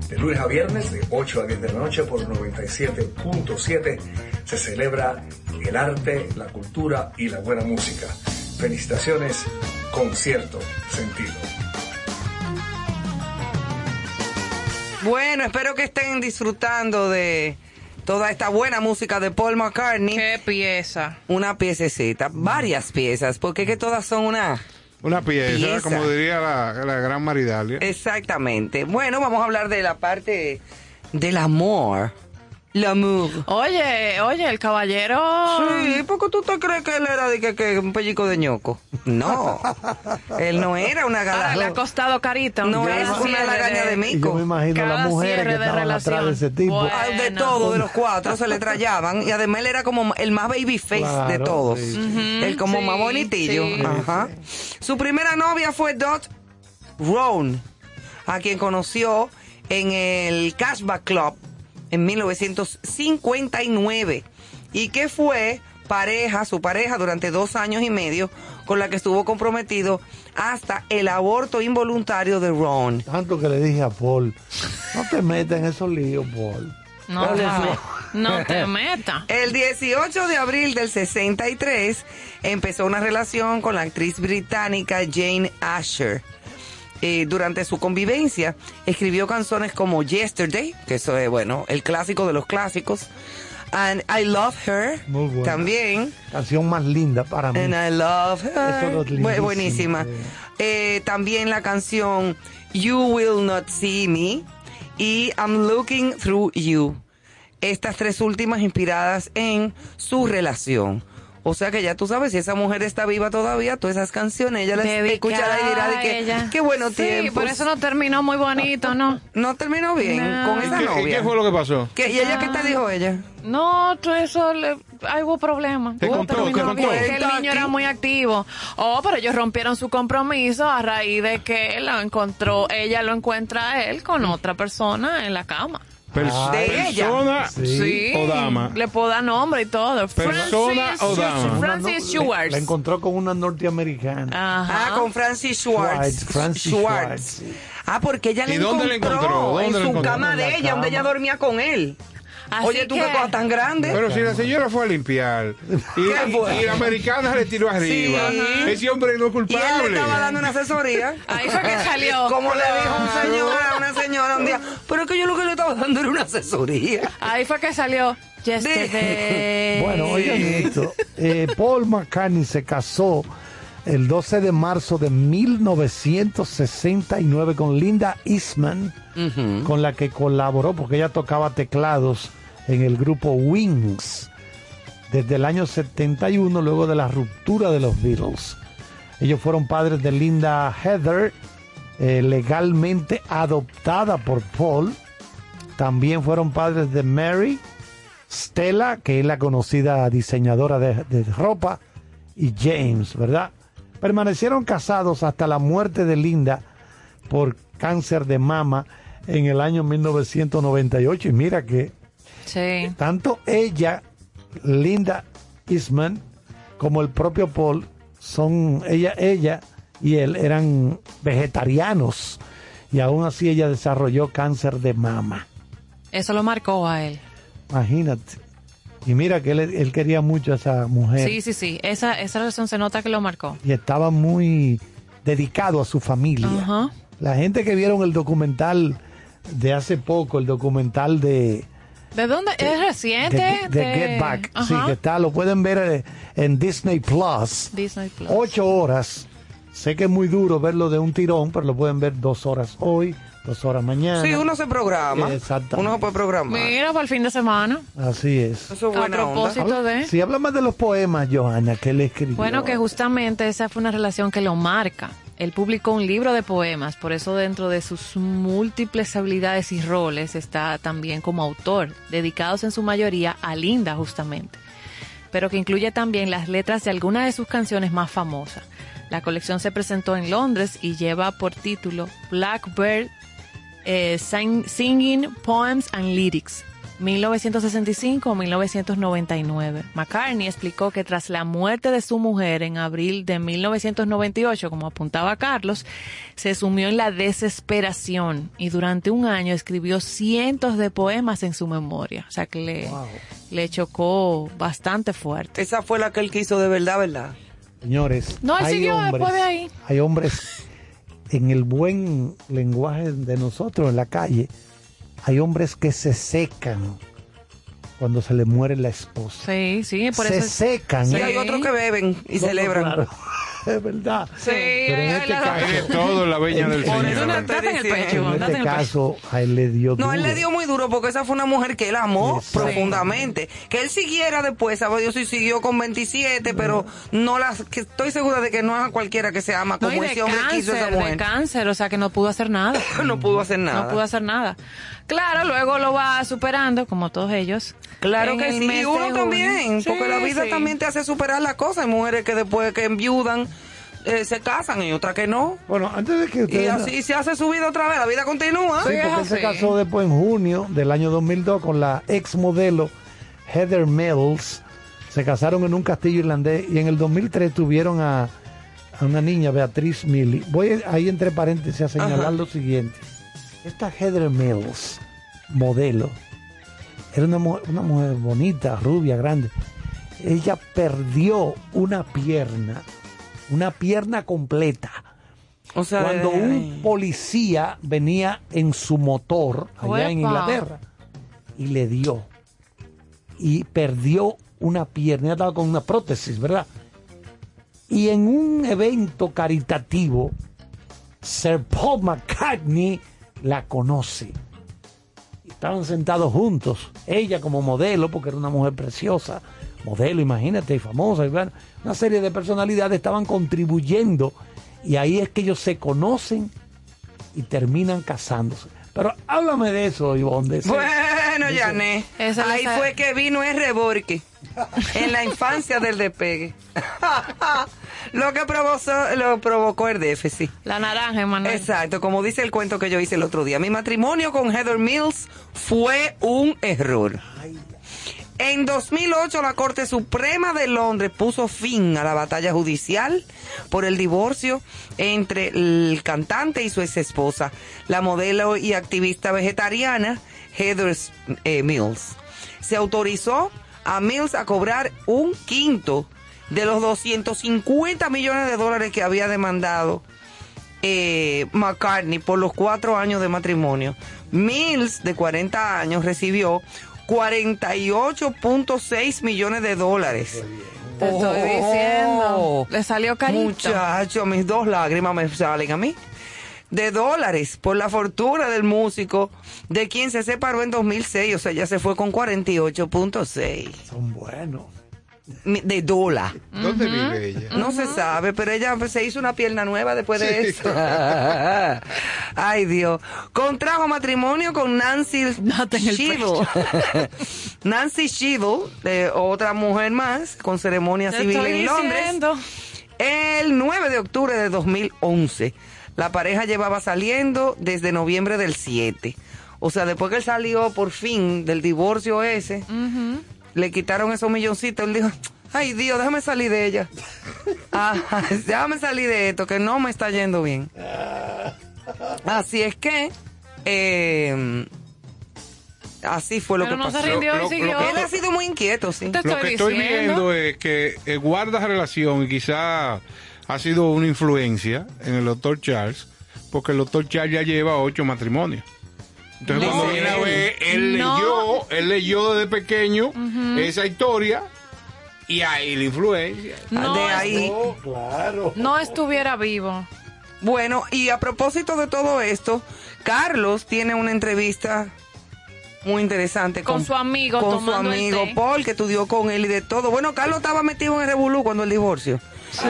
De lunes a viernes, de 8 a 10 de la noche por 97.7, se celebra el arte, la cultura y la buena música. Felicitaciones con cierto sentido. Bueno, espero que estén disfrutando de toda esta buena música de Paul McCartney. Qué pieza. Una piececita, varias piezas, porque es que todas son una... Una pieza, Pieza. como diría la, la gran Maridalia. Exactamente. Bueno, vamos a hablar de la parte del amor. L'amour. Oye, oye, el caballero. Sí, ¿por qué tú te crees que él era de que, que un pellico de ñoco? No, [LAUGHS] él no era una Ahora le ha costado carito. No es una lagaña de Y yo me mico. imagino las mujeres que de estaban atrás de relación. ese tipo. Bueno. De todo, de los cuatro se le trayaban. Y además él era como el más baby face de todos. sí, sí. El como sí, más bonitillo. sí. Ajá. Su primera novia fue Dot Ron, a quien conoció en el Cashback Club en 1959 y que fue pareja, su pareja durante dos años y medio, con la que estuvo comprometido hasta el aborto involuntario de Ron. Tanto que le dije a Paul, no te metas en esos líos, Paul. No, no te [LAUGHS] metas. El 18 de abril del 63 empezó una relación con la actriz británica Jane Asher. Eh, durante su convivencia escribió canciones como Yesterday, que eso es, bueno, el clásico de los clásicos, and I Love Her, Muy buena. también, Canción más linda para mí. and I Love Eso Her, es buenísima. Eh, también la canción You Will Not See Me y I'm Looking Through You. Estas tres últimas inspiradas en su relación. O sea que ya tú sabes, si esa mujer está viva todavía, todas esas canciones, ella las escuchará y dirá de que, ella. qué bueno sí, tiempo. por eso no terminó muy bonito, ¿no? [LAUGHS] No terminó bien No. con ¿Y esa qué, y novia. qué fue lo que pasó? ¿Qué- ¿Y ella qué te dijo ella? No, todo eso, le, ahí hubo problemas. ¿Te contó? terminó ¿Te contó? bien, que el niño aquí. era muy activo. Oh, pero ellos rompieron su compromiso a raíz de que lo encontró, ella lo encuentra a él con otra persona en la cama. Pers- ¿De ella? persona Sí. o dama. Le puedo dar nombre y todo. Persona Francis- o dama. Francis Schwartz. La encontró con una norteamericana. Ajá. Ah, con Francis Schwartz. Schwartz, Francis Schwartz. Ah, porque ella le ¿Y dónde encontró? ¿Dónde en su encontró? cama de ella, donde cama. ella dormía con él. Así Oye, tú que- qué cosa tan grande. Pero si la señora fue a limpiar y, ¿Qué fue? y la americana le tiró arriba, ese hombre no es y él culpable. le estaba dando una asesoría. [LAUGHS] Ahí fue que salió. [LAUGHS] Como le dijo un señor a una señora un día, pero es que yo lo que le estaba dando era una asesoría. Ahí fue que salió. Yesterday. [LAUGHS] Bueno, oigan esto. Eh, Paul McCartney se casó el 12 de marzo de 1969 con Linda Eastman, con la que colaboró porque ella tocaba teclados en el grupo Wings desde el año 71, luego de la ruptura de los Beatles. Ellos fueron padres de Linda Heather, eh, legalmente adoptada por Paul. También fueron padres de Mary, Stella, que es la conocida diseñadora de, de ropa, y James, ¿verdad? Permanecieron casados hasta la muerte de Linda por cáncer de mama en el año 1998. Y mira que Sí. tanto ella, Linda Eastman, como el propio Paul, son ella, ella y él eran vegetarianos y aún así ella desarrolló cáncer de mama. Eso lo marcó a él. Imagínate. Y mira que él, él quería mucho a esa mujer Sí, sí, sí. Esa, esa relación se nota que lo marcó. y estaba muy dedicado a su familia. La gente que vieron el documental de hace poco, el documental de, ¿De dónde? ¿Es de, reciente? de Get Back, sí, que está, lo pueden ver eh, en Disney Plus. Disney Plus. Ocho horas. Sé que es muy duro verlo de un tirón, pero lo pueden ver dos horas hoy, dos horas mañana. Sí, uno se programa. Exactamente. Uno se puede programar. Mira, para el fin de semana. Así es. Eso es A buena onda. propósito de... Si habla más de los poemas, Johanna, que él escribió. Bueno, que justamente esa fue una relación que lo marca. Él publicó un libro de poemas, por eso dentro de sus múltiples habilidades y roles está también como autor, dedicados en su mayoría a Linda justamente, pero que incluye también las letras de algunas de sus canciones más famosas. La colección se presentó en Londres y lleva por título Blackbird eh, Sing- Singing Poems and Lyrics. 1965-1999. McCartney explicó que tras la muerte de su mujer en abril de 1998, como apuntaba Carlos, se sumió en la desesperación y durante un año escribió cientos de poemas en su memoria. O sea que le, le chocó bastante fuerte. Esa fue la que él quiso de verdad, ¿verdad? Señores, No, él hay siguió hombres, después de ahí. hay hombres en el buen lenguaje de nosotros en la calle, hay hombres que se secan cuando se le muere la esposa. Sí, sí, por se eso. secan. Y Sí. hay otros que beben y No, no, celebran. claro. [LAUGHS] Es verdad. Sí, Pero en este la- caso, Hay de todo en la veña del Por eso Señor. no en el pecho, en este caso, a él le dio No, él le dio muy duro porque esa fue una mujer que él amó Exacto. profundamente. Que él siguiera después, sabe Dios si siguió con 27, pero no las, que estoy segura de que no es a cualquiera que se ama No, como y de ese hombre quiso a esa cáncer, de mujer. cáncer, o sea que no pudo hacer nada. [CLEARS THROAT] No pudo hacer nada. No pudo hacer nada. Claro, luego lo va superando, como todos ellos. Claro En que el sí, y uno también, Sí, porque la vida sí. también te hace superar las cosas. Hay mujeres que después que enviudan, eh, se casan y otras que no. Bueno, antes de que Y así se hace su vida otra vez, la vida continúa. Sí, porque él se casó después en junio del año 2002 con la ex modelo Heather Mills. Se casaron en un castillo irlandés y en el 2003 tuvieron a, a una niña, Beatriz Milly. Voy ahí entre paréntesis a señalar Ajá. lo siguiente. Esta Heather Mills, modelo, era una, mu- una mujer bonita, rubia, grande. Ella perdió una pierna, una pierna completa. O sea, cuando de- un policía venía en su motor allá en. Inglaterra y le dio y perdió una pierna, ella estaba con una prótesis, ¿verdad? Y en un evento caritativo, Sir Paul McCartney la conoce. Estaban sentados juntos, ella como modelo, porque era una mujer preciosa, modelo, imagínate, y famosa, y bueno, una serie de personalidades estaban contribuyendo, y ahí es que ellos se conocen y terminan casándose. Pero háblame de eso, Ivonne. de ese- Bueno, Esa ahí fue que vino el reborque en la infancia del despegue. [LAUGHS] lo que provocó, lo provocó el déficit. La naranja, Emanuel. Exacto, como dice el cuento que yo hice el otro día. Mi matrimonio con Heather Mills fue un error. En 2008 la Corte Suprema de Londres puso fin a la batalla judicial por el divorcio entre el cantante y su ex esposa, la modelo y activista vegetariana Heather eh, Mills. Se autorizó a Mills a cobrar un quinto de los 250 millones de dólares que había demandado eh, McCartney por los cuatro años de matrimonio. Mills, de 40 años, recibió 48.6 millones de dólares. Te estoy Oh. diciendo. Le salió carito. Muchacho, mis dos lágrimas me salen a mí. De dólares por la fortuna del músico, de quien se separó en 2006, o sea, ya se fue con 48.6 Son buenos. De dólar. ¿Dónde vive ella? No se sabe, pero ella se hizo una pierna nueva después de eso. [LAUGHS] Ay, Dios. Contrajo matrimonio con Nancy Shivel. [LAUGHS] Nancy Shivel, eh, otra mujer más, con ceremonia Te civil en Londres. diciendo. El 9 de octubre de 2011. La pareja llevaba saliendo desde noviembre del 7. O sea, después que él salió por fin del divorcio ese, le quitaron esos milloncitos. Él dijo, ay Dios, déjame salir de ella. [LAUGHS] Ah, déjame salir de esto, que no me está yendo bien. Así es que, eh, así fue lo Pero que no se pasó. rindió Lo- y lo- siguió. lo- Él ha sido muy inquieto, sí. Te Lo que estoy diciendo. viendo es que eh, guarda relación y quizá ha sido una influencia en el doctor Charles, porque el doctor Charles ya lleva ocho matrimonios. Entonces No. cuando viene a ver, él No. leyó, él leyó desde pequeño esa historia y ahí la influencia. No, de ahí. Oh, claro. no estuviera vivo. Bueno, y a propósito de todo esto, Carlos tiene una entrevista muy interesante Con su amigo, con su amigo. Paul, que estudió con él y de todo. Bueno, Carlos estaba metido en el revolú cuando el divorcio.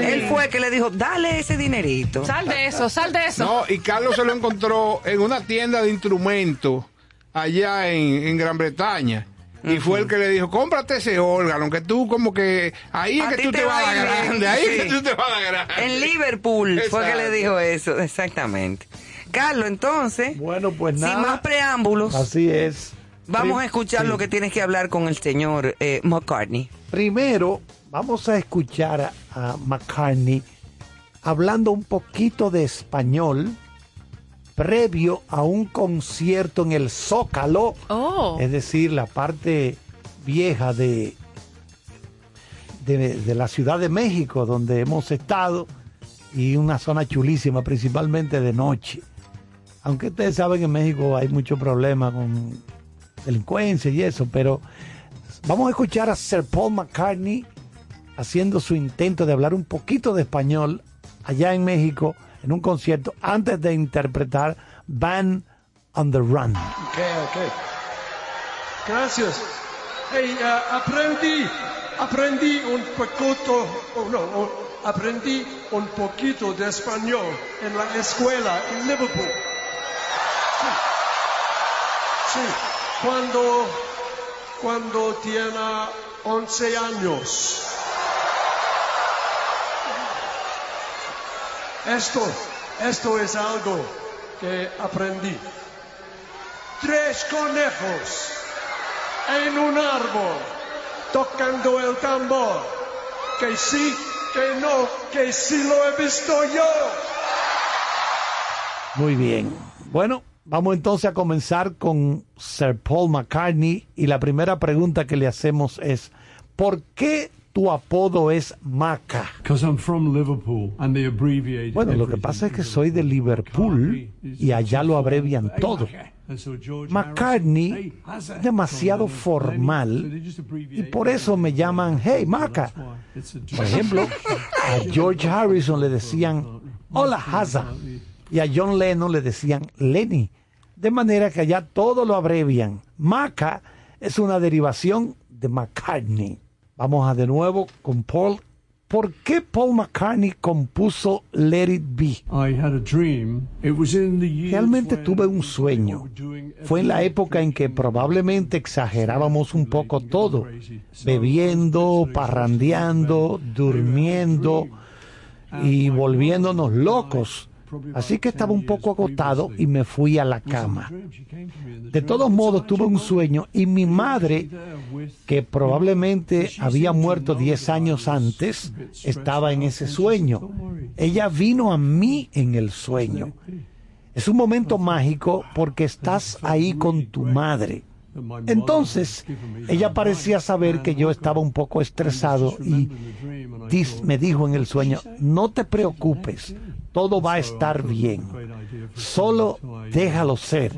Él fue que le dijo, dale ese dinerito. Sal de eso, sal de eso. No, y Carlos se lo encontró en una tienda de instrumentos allá en, en Gran Bretaña. Y fue el que le dijo, cómprate ese órgano, que tú como que ahí es A que tú te te va vas a dar grande, ahí es que tú te vas a dar grande. En Liverpool fue que le Exacto. dijo eso, exactamente. Carlos, entonces, Bueno, pues nada. sin más preámbulos, Así es. vamos Prim- a escuchar sí. lo que tienes que hablar con el señor eh, McCartney. Primero, vamos a escuchar a, McCartney hablando un poquito de español previo a un concierto en el Zócalo, Oh. es decir, la parte vieja de, de, de la Ciudad de México, donde hemos estado, y una zona chulísima, principalmente de noche. Aunque ustedes saben que en México hay mucho problema con delincuencia y eso, pero vamos a escuchar a Sir Paul McCartney haciendo su intento de hablar un poquito de español allá en México en un concierto antes de interpretar Band on the Run. Ok, ok. Gracias. Hey, uh, aprendí, aprendí un poquito, oh no, aprendí un poquito de español en la escuela en Liverpool. Sí. Sí. Cuando, cuando tiene 11 años. Esto, esto es algo que aprendí. Tres conejos en un árbol tocando el tambor. Que sí, que no, que sí lo he visto yo. Muy bien. Bueno, vamos entonces a comenzar con Sir Paul McCartney y la primera pregunta que le hacemos es, ¿por qué tu apodo es Maca? I'm from Liverpool and they abbreviate Bueno, lo que pasa es que soy de Liverpool y allá lo abrevian todo. McCartney that? demasiado formal y por eso me llaman Hey Maca. Por ejemplo, a George Harrison le decían Hola Haza y a John Lennon le decían Lenny. De manera que allá todo lo abrevian. Maca es una derivación de McCartney. Vamos a de nuevo con Paul. ¿Por qué Paul McCartney compuso Let It Be? I had a dream. It was in the years Realmente tuve un sueño. Fue en la época en que probablemente exagerábamos un poco todo, bebiendo, parrandeando, durmiendo y volviéndonos locos. Así que estaba un poco agotado y me fui a la cama. De todos modos, tuve un sueño y mi madre, que probablemente había muerto 10 años antes, estaba en ese sueño. Ella vino a mí en el sueño. Es un momento mágico porque estás ahí con tu madre. Entonces, ella parecía saber que yo estaba un poco estresado y me dijo en el sueño, no te preocupes, todo va a estar bien, solo déjalo ser.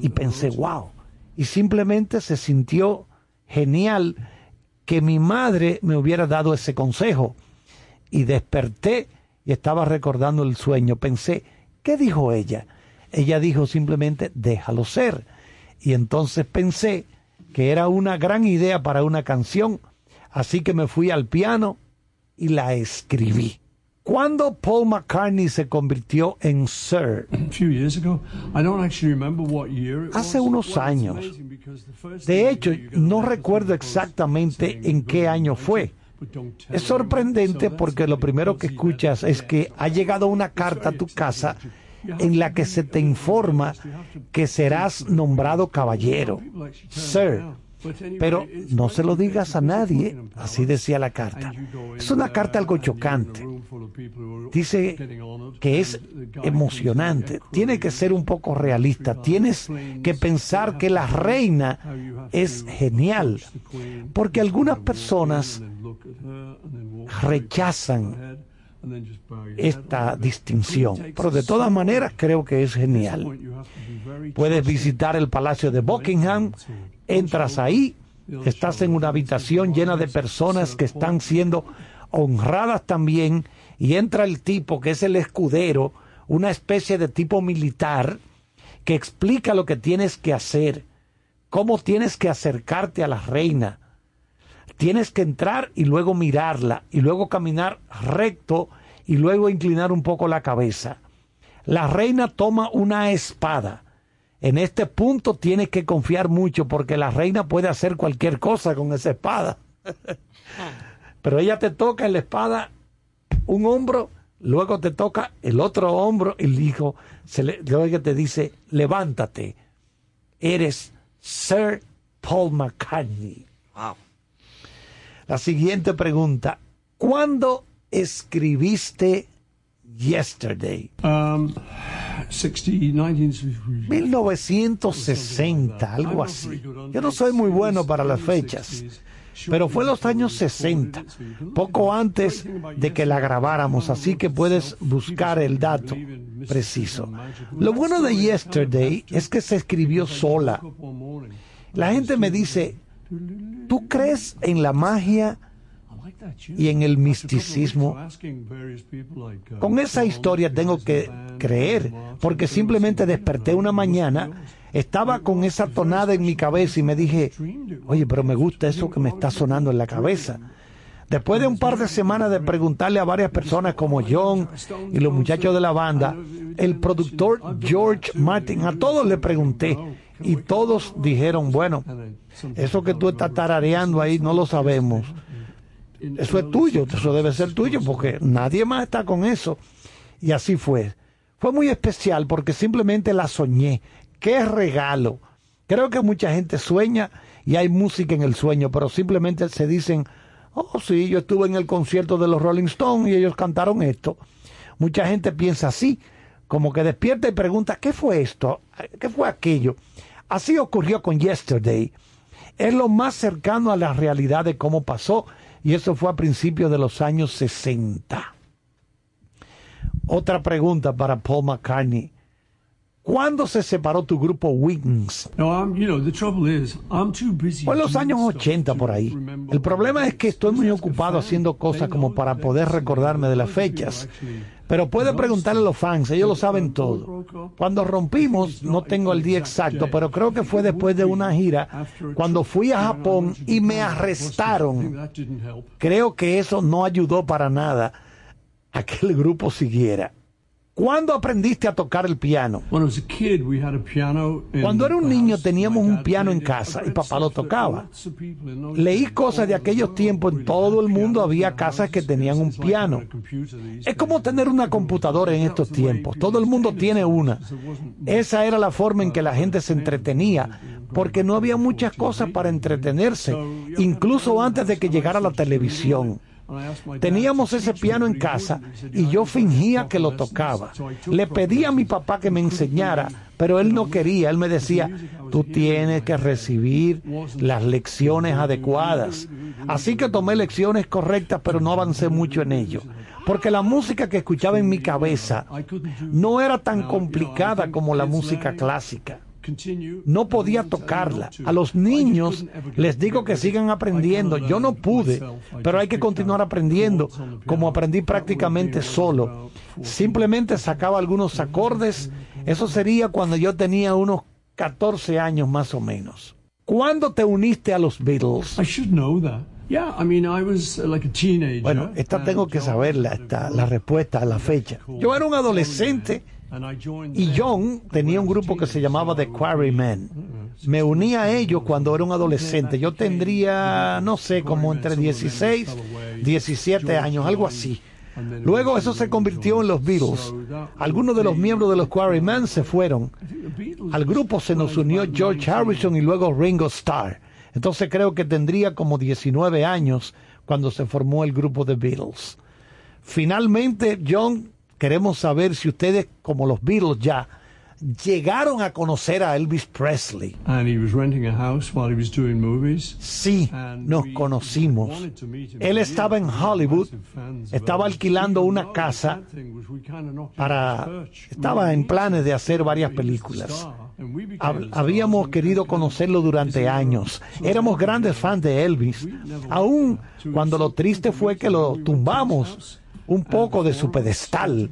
Y pensé, wow, y simplemente se sintió genial que mi madre me hubiera dado ese consejo. Y desperté y estaba recordando el sueño. Pensé, ¿qué dijo ella? Ella dijo simplemente, déjalo ser. Y entonces pensé que era una gran idea para una canción, así que me fui al piano y la escribí. ¿Cuándo Paul McCartney se convirtió en Sir? Hace unos años. De hecho, no recuerdo exactamente en qué año fue. Es sorprendente So porque lo primero que escuchas es que ha llegado una carta a tu casa en la que se te informa que serás nombrado caballero, sir. Pero no se lo digas a nadie, así decía la carta. Es una carta algo chocante. Dice que es emocionante, tiene que ser un poco realista, tienes que pensar que la reina es genial, porque algunas personas rechazan esta distinción, pero de todas maneras creo que es genial. Puedes visitar el Palacio de Buckingham, entras ahí, estás en una habitación llena de personas que están siendo honradas también, y entra el tipo que es el escudero, una especie de tipo militar, que explica lo que tienes que hacer, cómo tienes que acercarte a la reina. Tienes que entrar y luego mirarla, y luego caminar recto y luego inclinar un poco la cabeza. La reina toma una espada. En este punto tienes que confiar mucho porque la reina puede hacer cualquier cosa con esa espada. [LAUGHS] Pero ella te toca en la espada un hombro, luego te toca el otro hombro y dijo, se le, luego te dice, levántate, eres Sir Paul McCartney. Wow. La siguiente pregunta, ¿cuándo escribiste Yesterday? Um, 60, 19... 1960, algo así. Yo no soy muy bueno para las fechas, pero fue en los años 60, poco antes de que la grabáramos, así que puedes buscar el dato preciso. Lo bueno de Yesterday es que se escribió sola. La gente me dice, ¿tú crees en la magia y en el misticismo? Con esa historia tengo que creer, porque simplemente desperté una mañana, estaba con esa tonada en mi cabeza y me dije, oye, pero me gusta eso que me está sonando en la cabeza. Después de un par de semanas de preguntarle a varias personas como John y los muchachos de la banda, el productor George Martin, a todos le pregunté y todos dijeron, bueno, eso que tú estás tarareando ahí no lo sabemos. Eso es tuyo, eso debe ser tuyo porque nadie más está con eso. Y así fue. Fue muy especial porque simplemente la soñé. ¡Qué regalo! Creo que mucha gente sueña y hay música en el sueño, pero simplemente se dicen, oh sí, yo estuve en el concierto de los Rolling Stones y ellos cantaron esto. Mucha gente piensa así, como que despierta y pregunta, ¿qué fue esto? ¿Qué fue aquello? Así ocurrió con Yesterday. Es lo más cercano a la realidad de cómo pasó y eso fue a principios de los años 60. Otra pregunta para Paul McCartney. ¿Cuándo se separó tu grupo Wings? No, I'm, you know, the trouble is, I'm too busy. Fue en los años stuff 80 to por ahí. El problema es que estoy muy ocupado haciendo cosas como para poder recordarme de las fechas. Pero puede preguntarle a los fans, ellos lo saben todo. Cuando rompimos, no tengo el día exacto, pero creo que fue después de una gira, cuando fui a Japón y me arrestaron. Creo que eso no ayudó para nada a que el grupo siguiera. ¿Cuándo aprendiste a tocar el piano? Cuando era un niño teníamos un piano en casa y papá lo tocaba. Leí cosas de aquellos tiempos, en todo el mundo había casas que tenían un piano. Es como tener una computadora en estos tiempos. Todo el mundo tiene una. Esa era la forma en que la gente se entretenía, porque no había muchas cosas para entretenerse, incluso antes de que llegara la televisión. Teníamos ese piano en casa y yo fingía que lo tocaba. Le pedí a mi papá que me enseñara, pero él no quería. Él me decía, tú tienes que recibir las lecciones adecuadas. Así que tomé lecciones correctas, pero no avancé mucho en ello. Porque la música que escuchaba en mi cabeza no era tan complicada como la música clásica. No podía tocarla. A los niños les digo que sigan aprendiendo. Yo no pude, pero hay que continuar aprendiendo, como aprendí prácticamente solo. Simplemente sacaba algunos acordes. Eso sería cuando yo tenía unos 14 años más o menos. ¿Cuándo te uniste a los Beatles? Uh. Bueno, esta tengo que saberla, esta, la respuesta a la fecha. Yo era un adolescente y. John tenía un grupo que se llamaba The Quarrymen. Me uní a ellos cuando era un adolescente. Yo tendría, no sé, como entre 16, 17 años, algo así. Luego eso se convirtió en los Beatles. Algunos de los miembros de los Quarrymen se fueron. Al grupo se nos unió George Harrison y luego Ringo Starr. Entonces creo que tendría como 19 años cuando se formó el grupo de Beatles. Finalmente, John, queremos saber si ustedes, como los Beatles ya, llegaron a conocer a Elvis Presley. And he was renting a house while he was doing movies. Sí, nos conocimos. Él estaba en Hollywood, estaba alquilando una casa para... Estaba en planes de hacer varias películas. Hab- Habíamos querido conocerlo durante años. Éramos grandes fans de Elvis. Aún cuando lo triste fue que lo tumbamos un poco de su pedestal.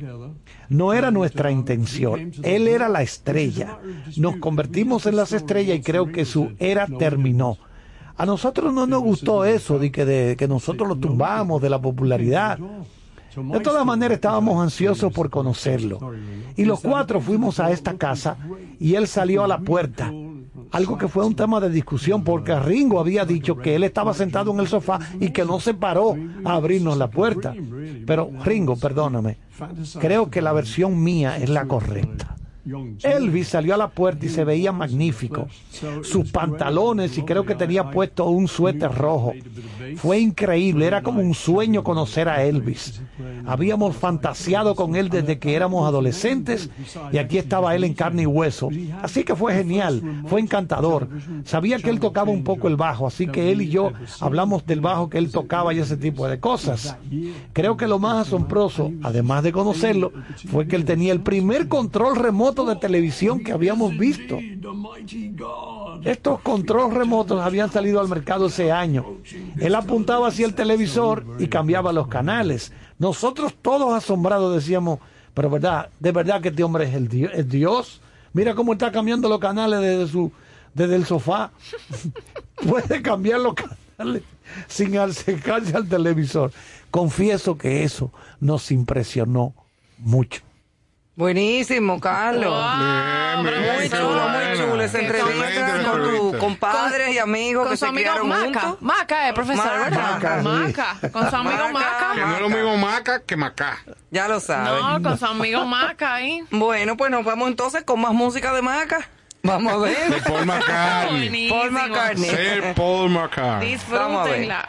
No era nuestra intención. Él era la estrella. Nos convertimos en las estrellas y creo que su era terminó. A nosotros no nos gustó eso de que, de que nosotros lo tumbamos de la popularidad. De todas maneras estábamos ansiosos por conocerlo. Y los cuatro fuimos a esta casa y él salió a la puerta. Algo que fue un tema de discusión porque Ringo había dicho que él estaba sentado en el sofá y que no se paró a abrirnos la puerta. Pero Ringo, perdóname, creo que la versión mía es la correcta. Elvis salió a la puerta y se veía magnífico. Sus pantalones y creo que tenía puesto un suéter rojo. Fue increíble, era como un sueño conocer a Elvis. Habíamos fantaseado con él desde que éramos adolescentes y aquí estaba él en carne y hueso. Así que fue genial, fue encantador. Sabía que él tocaba un poco el bajo, así que él y yo hablamos del bajo que él tocaba y ese tipo de cosas. Creo que lo más asombroso, además de conocerlo, fue que él tenía el primer control remoto de televisión que habíamos visto. Estos controles remotos habían salido al mercado ese año. Él apuntaba hacia el televisor y cambiaba los canales. Nosotros todos asombrados decíamos, pero verdad, de verdad que este hombre es el Dios. Dios. Mira cómo está cambiando los canales desde su desde el sofá. [LAUGHS] Puede cambiar los canales sin acercarse al televisor. Confieso que eso nos impresionó mucho. Buenísimo, Carlos. Wow, Bien, bien, Muy chulo, muy chulo esa entrevista con tus compadres y amigos Con que su se amigo Maca. juntos. Maca, eh, profesor, Maca. ¿verdad? Maca, sí. Maca. Con su amigo Maca. Maca. Que no es lo mismo maca que macá. Ya lo sabes. No, con su amigo Maca ahí. Bueno, pues nos vamos entonces con más música de Maca. Vamos a De ver. Paul McCartney. Paul McCartney. Ser Paul McCartney. Vamos a ver. Disfrútenla.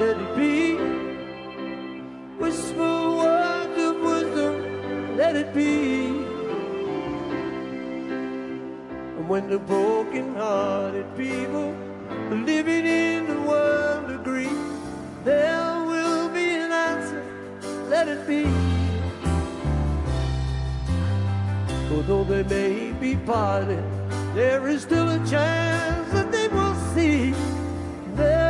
let it be. Whisper words of wisdom, let it be. And when the broken-hearted people are living in the world agree, there will be an answer, let it be. Although they may be parted, there is still a chance that they will see. There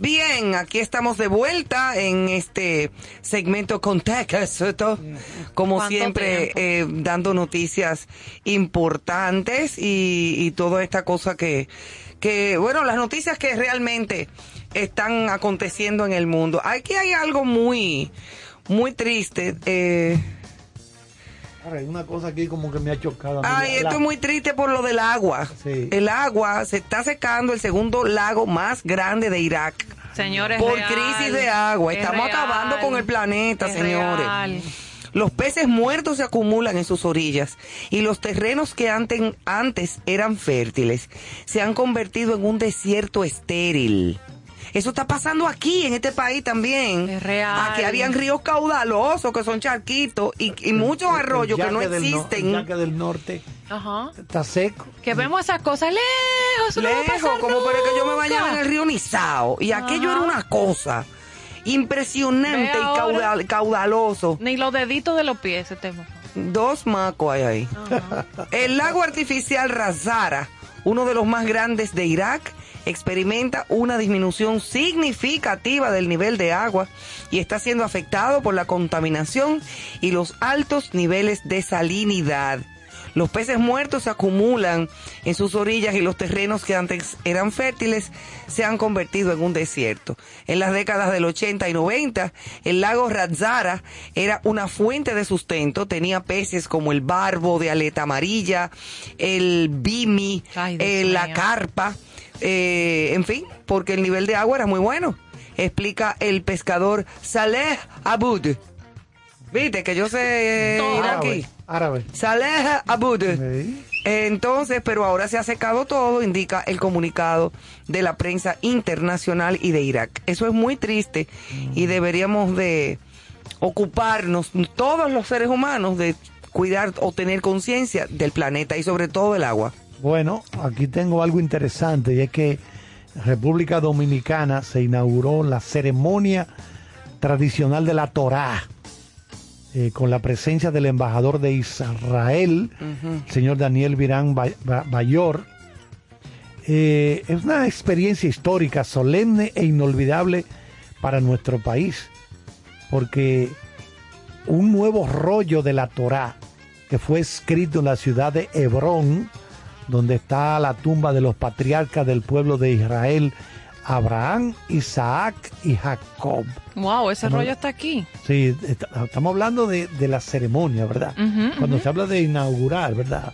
Bien, aquí estamos de vuelta en este segmento Contexto, como ¿Cuánto siempre, eh, dando noticias importantes y, y toda esta cosa que, que, bueno, las noticias que realmente están aconteciendo en el mundo. Aquí hay algo muy, muy triste. Eh, hay una cosa aquí como que me ha chocado. Ay, La- esto es muy triste por lo del agua. Sí. El agua se está secando el segundo lago más grande de Irak. Señores, por real. crisis de agua. Es Estamos real. acabando con el planeta, Es señores. real. Los peces muertos se acumulan en sus orillas y los terrenos que antes, antes eran fértiles se han convertido en un desierto estéril. Eso está pasando aquí, en este país también. Es real. Aquí habían ríos caudalosos que son charquitos y, y muchos arroyos que no no- existen. el yaque del norte Ajá. está seco. Que vemos esas cosas lejos. eso no va a lejos, pasar como para que yo me bañara en el río Nizao. Y aquello Ajá. era una cosa impresionante y caudal- caudaloso. Ni los deditos de los pies se te mojan. Dos macos hay ahí. El lago artificial Razara, uno de los más grandes de Irak, experimenta una disminución significativa del nivel de agua y está siendo afectado por la contaminación y los altos niveles de salinidad. Los peces muertos se acumulan en sus orillas y los terrenos que antes eran fértiles se han convertido en un desierto. En las décadas del 80 y 90, el lago Razara era una fuente de sustento, tenía peces como el barbo de aleta amarilla, el bimi, Ay, eh, la carpa, eh, en fin, porque el nivel de agua era muy bueno, explica el pescador Saleh Abud. Viste que yo sé eh, iraquí. Árabe. Saleh Abud. Sí. Entonces, pero ahora se ha secado todo, indica el comunicado de la prensa internacional y de Irak. Eso es muy triste y deberíamos de ocuparnos todos los seres humanos de cuidar o tener conciencia del planeta y sobre todo del agua. Bueno, aquí tengo algo interesante y es que República Dominicana se inauguró la ceremonia tradicional de la Torá eh, con la presencia del embajador de Israel, el señor Daniel Virán Ba- Ba- Bayor. Eh, es una experiencia histórica, solemne e inolvidable para nuestro país, porque un nuevo rollo de la Torá que fue escrito en la ciudad de Hebrón, donde está la tumba de los patriarcas del pueblo de Israel, Abraham, Isaac y Jacob. Wow, ese rollo está aquí. Sí, est- estamos hablando de, de la ceremonia, ¿verdad? Cuando se habla de inaugurar, ¿verdad?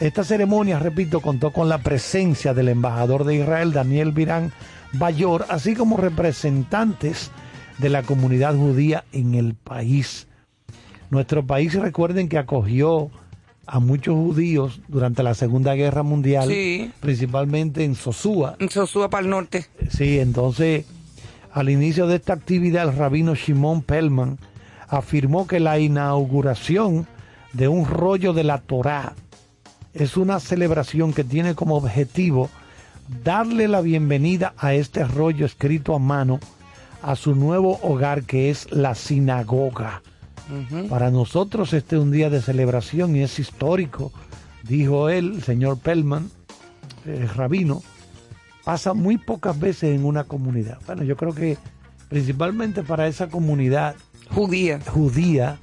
Esta ceremonia, repito, contó con la presencia del embajador de Israel, Daniel Virán Bayor, así como representantes de la comunidad judía en el país. Nuestro país, recuerden que acogió a muchos judíos durante la Segunda Guerra Mundial, Sí. principalmente en Sosúa. En Sosúa para el norte. Sí, entonces, al inicio de esta actividad, el rabino Shimon Pellman afirmó que la inauguración de un rollo de la Torá es una celebración que tiene como objetivo darle la bienvenida a este rollo escrito a mano a su nuevo hogar que es la sinagoga. Para nosotros este es un día de celebración y es histórico, dijo él, el señor Pellman, el rabino, pasa muy pocas veces en una comunidad. Bueno, yo creo que principalmente para esa comunidad Judía. judía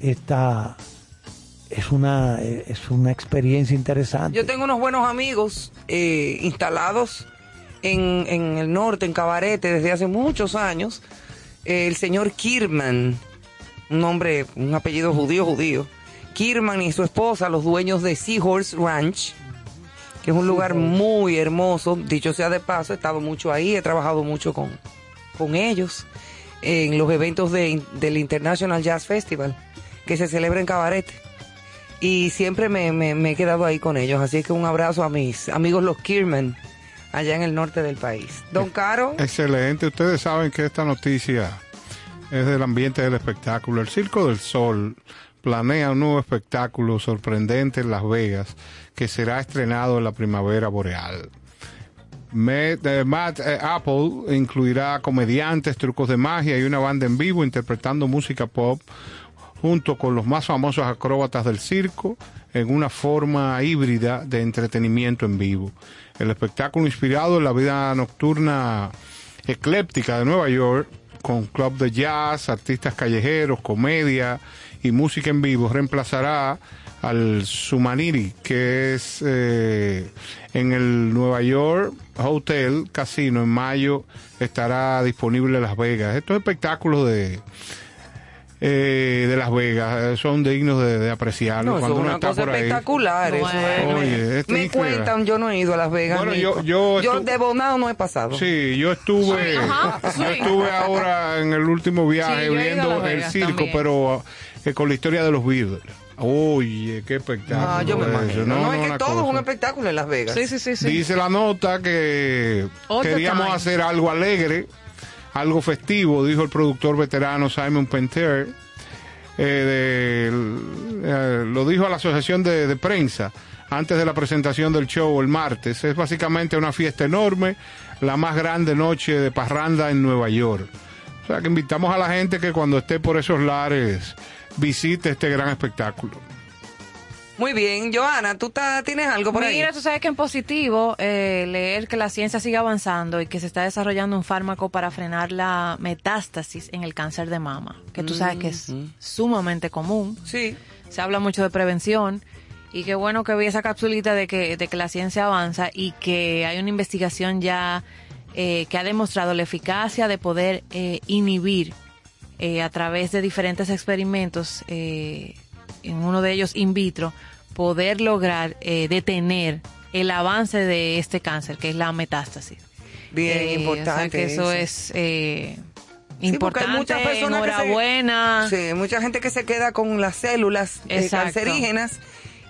esta es una es una experiencia interesante. Yo tengo unos buenos amigos eh, instalados en, en el norte, en Cabarete, desde hace muchos años. El señor Kirman, un nombre, un apellido judío, judío. Kirman y su esposa, los dueños de Seahorse Ranch, que es un lugar muy hermoso. Dicho sea de paso, he estado mucho ahí, he trabajado mucho con, con ellos en los eventos de- del International Jazz Festival, que se celebra en Cabarete y siempre me, me- me he quedado ahí con ellos. Así que un abrazo a mis amigos los Kirman, allá en el norte del país. Don Caro, Excelente. Ustedes saben que esta noticia es del ambiente del espectáculo. El Circo del Sol planea un nuevo espectáculo sorprendente en Las Vegas que será estrenado en la primavera boreal. Eh, Matt eh, Apple incluirá comediantes, trucos de magia y una banda en vivo interpretando música pop junto con los más famosos acróbatas del circo en una forma híbrida de entretenimiento en vivo. El espectáculo inspirado en la vida nocturna ecléptica de Nueva York, con club de jazz, artistas callejeros, comedia y música en vivo, reemplazará al Sumaniri, que es eh, en el Nueva York Hotel Casino. En mayo estará disponible en Las Vegas. Estos espectáculos de eh, de Las Vegas eh, son dignos de, de apreciarlos No, es cuando uno está por ahí. espectacular. eso es- Oye, este me increíble. cuentan, yo no he ido a Las Vegas. Bueno, yo- yo de Bonao no he pasado. Sí, yo estuve, Sí, ajá, yo estuve ahora en el último viaje Sí, viendo el circo, también. pero eh, con la historia de los Beatles. Oye, qué espectáculo. Ah, yo me eso. imagino. No, es que todo es un espectáculo en Las Vegas. Sí, sí, sí. sí. Dice la nota que queríamos time. hacer algo alegre, algo festivo, dijo el productor veterano Simon Penter. eh, eh, lo dijo a la asociación de, de prensa antes de la presentación del show el martes. Es básicamente una fiesta enorme, la más grande noche de parranda en Nueva York. O sea que invitamos a la gente que cuando esté por esos lares visite este gran espectáculo. Muy bien, Joana, ¿tú ta- tienes algo por ahí? Mira, tú sabes que en positivo, eh, leer que la ciencia sigue avanzando y que se está desarrollando un fármaco para frenar la metástasis en el cáncer de mama, que tú sabes que es sumamente común. Sí. Se habla mucho de prevención y qué bueno que vi esa capsulita de que, de que la ciencia avanza y que hay una investigación ya eh, que ha demostrado la eficacia de poder eh, inhibir eh, a través de diferentes experimentos, eh, en uno de ellos in vitro, poder lograr eh, detener el avance de este cáncer, que es la metástasis. Bien, Eh, importante. O sea que eso, eso. es eh, Sí, porque importante. hay muchas personas que se- enhorabuena. Sí, mucha gente que se queda con las células eh, cancerígenas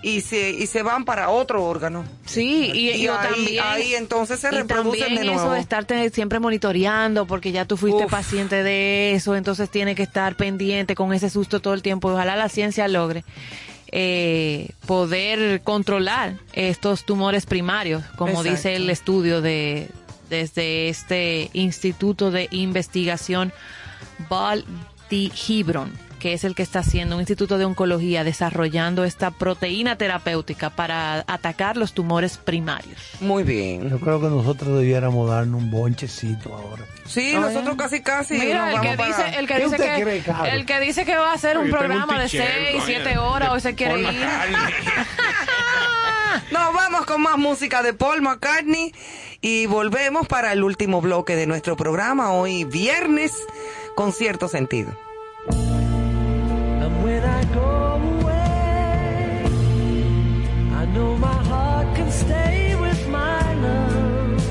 y se, y se van para otro órgano. Sí, y, y ahí, también, ahí entonces se y reproducen también de nuevo. eso de estarte siempre monitoreando porque ya tú fuiste Uf. paciente de eso, entonces tiene que estar pendiente con ese susto todo el tiempo. Ojalá la ciencia logre eh, poder controlar estos tumores primarios, como Exacto. dice el estudio de desde este Instituto de Investigación Val di Hebron, que es el que está haciendo un instituto de oncología desarrollando esta proteína terapéutica para atacar los tumores primarios. Muy bien. Yo creo que nosotros debiéramos darnos un bonchecito ahora. Sí, nosotros casi casi. Mira, nos el que, vamos dice, el, que ¿Qué dice que, cree, el que dice que va a hacer un Yo tengo un programa de tichel, 6, coño. 7 horas, hoy se quiere ir. Nos vamos con más música de Paul McCartney y volvemos para el último bloque de nuestro programa hoy viernes con cierto sentido. When I go away, I know my heart can stay with my love.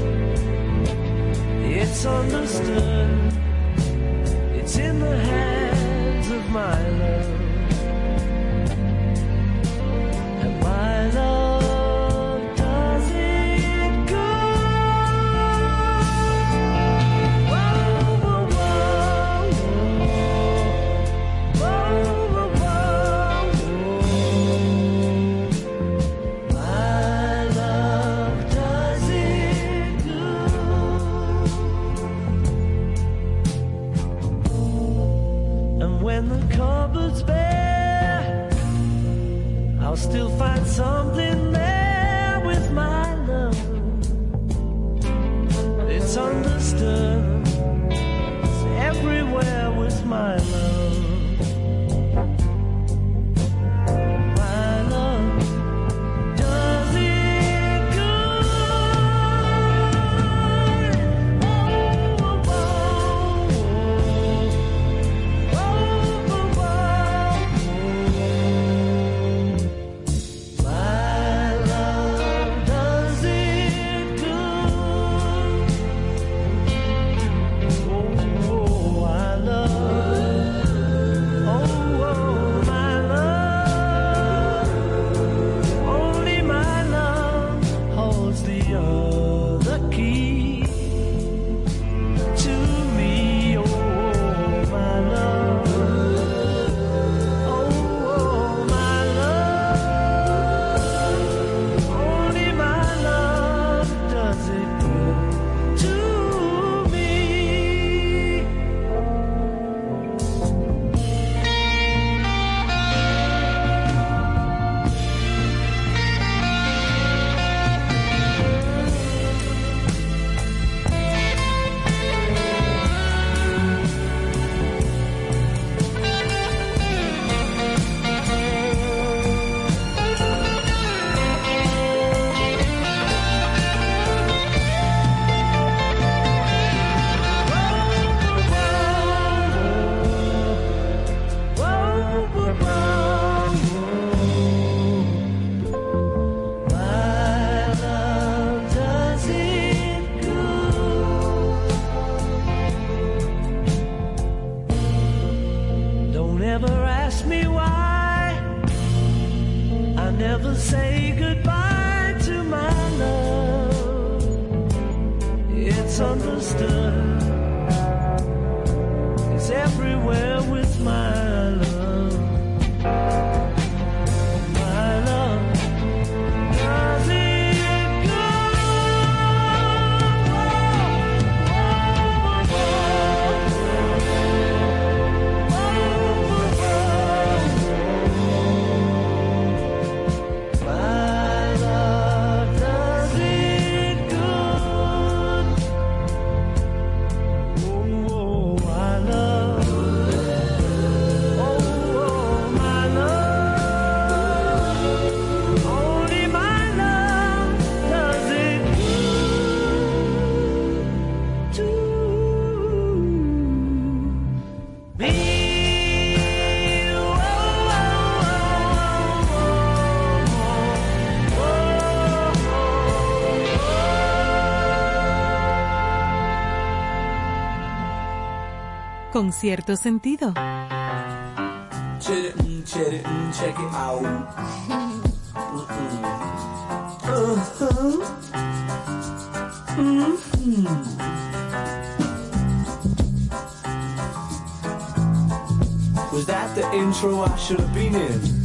It's understood, it's in the hands of my love. And my love cupboard's bare, I'll still find something there with my love. It's understood. It's everywhere with my love. con cierto sentido. Mm-hmm. Mm-hmm. Mm-hmm. Was that the intro I should have been in?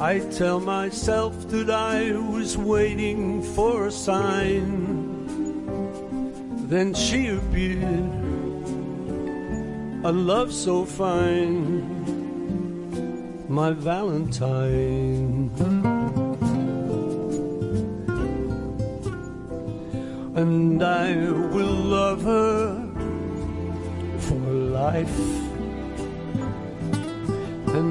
I tell myself that I was waiting for a sign. Then she appeared, a love so fine, my Valentine. And I will love her for life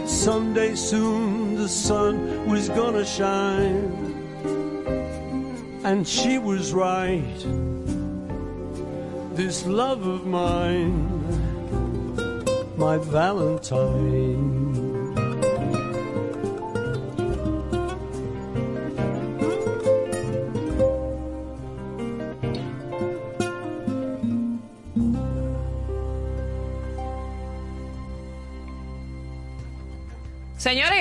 That someday soon the sun was gonna shine. And she was right. This love of mine, my Valentine.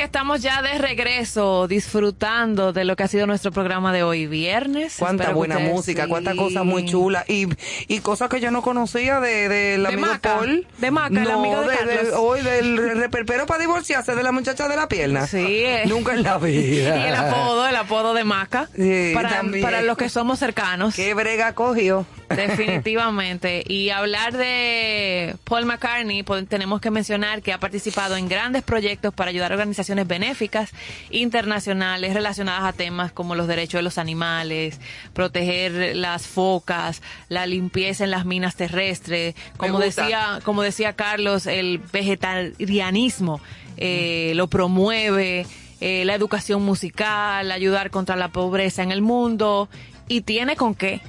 Estamos ya de regreso disfrutando de lo que ha sido nuestro programa de hoy viernes. Cuánta Espero buena ustedes música, sí. cuántas cosas muy chulas y, y cosas que yo no conocía de, De amigo Maca, Paul. de Maca, el amigo de de- Carlos. de- hoy del reperpero para divorciarse de la muchacha de la pierna. Sí. [LAUGHS] eh. Nunca en la vida. [LAUGHS] Y el apodo, el apodo de Maca. Sí, para, también. para los que somos cercanos. Qué brega cogió. [LAUGHS] Definitivamente. Y hablar de Paul McCartney, pues, tenemos que mencionar que ha participado en grandes proyectos para ayudar a organizaciones benéficas internacionales relacionadas a temas como los derechos de los animales, proteger las focas, la limpieza en las minas terrestres, como decía, como decía Carlos, el vegetarianismo eh, lo promueve, eh, la educación musical, ayudar contra la pobreza en el mundo y tiene con qué.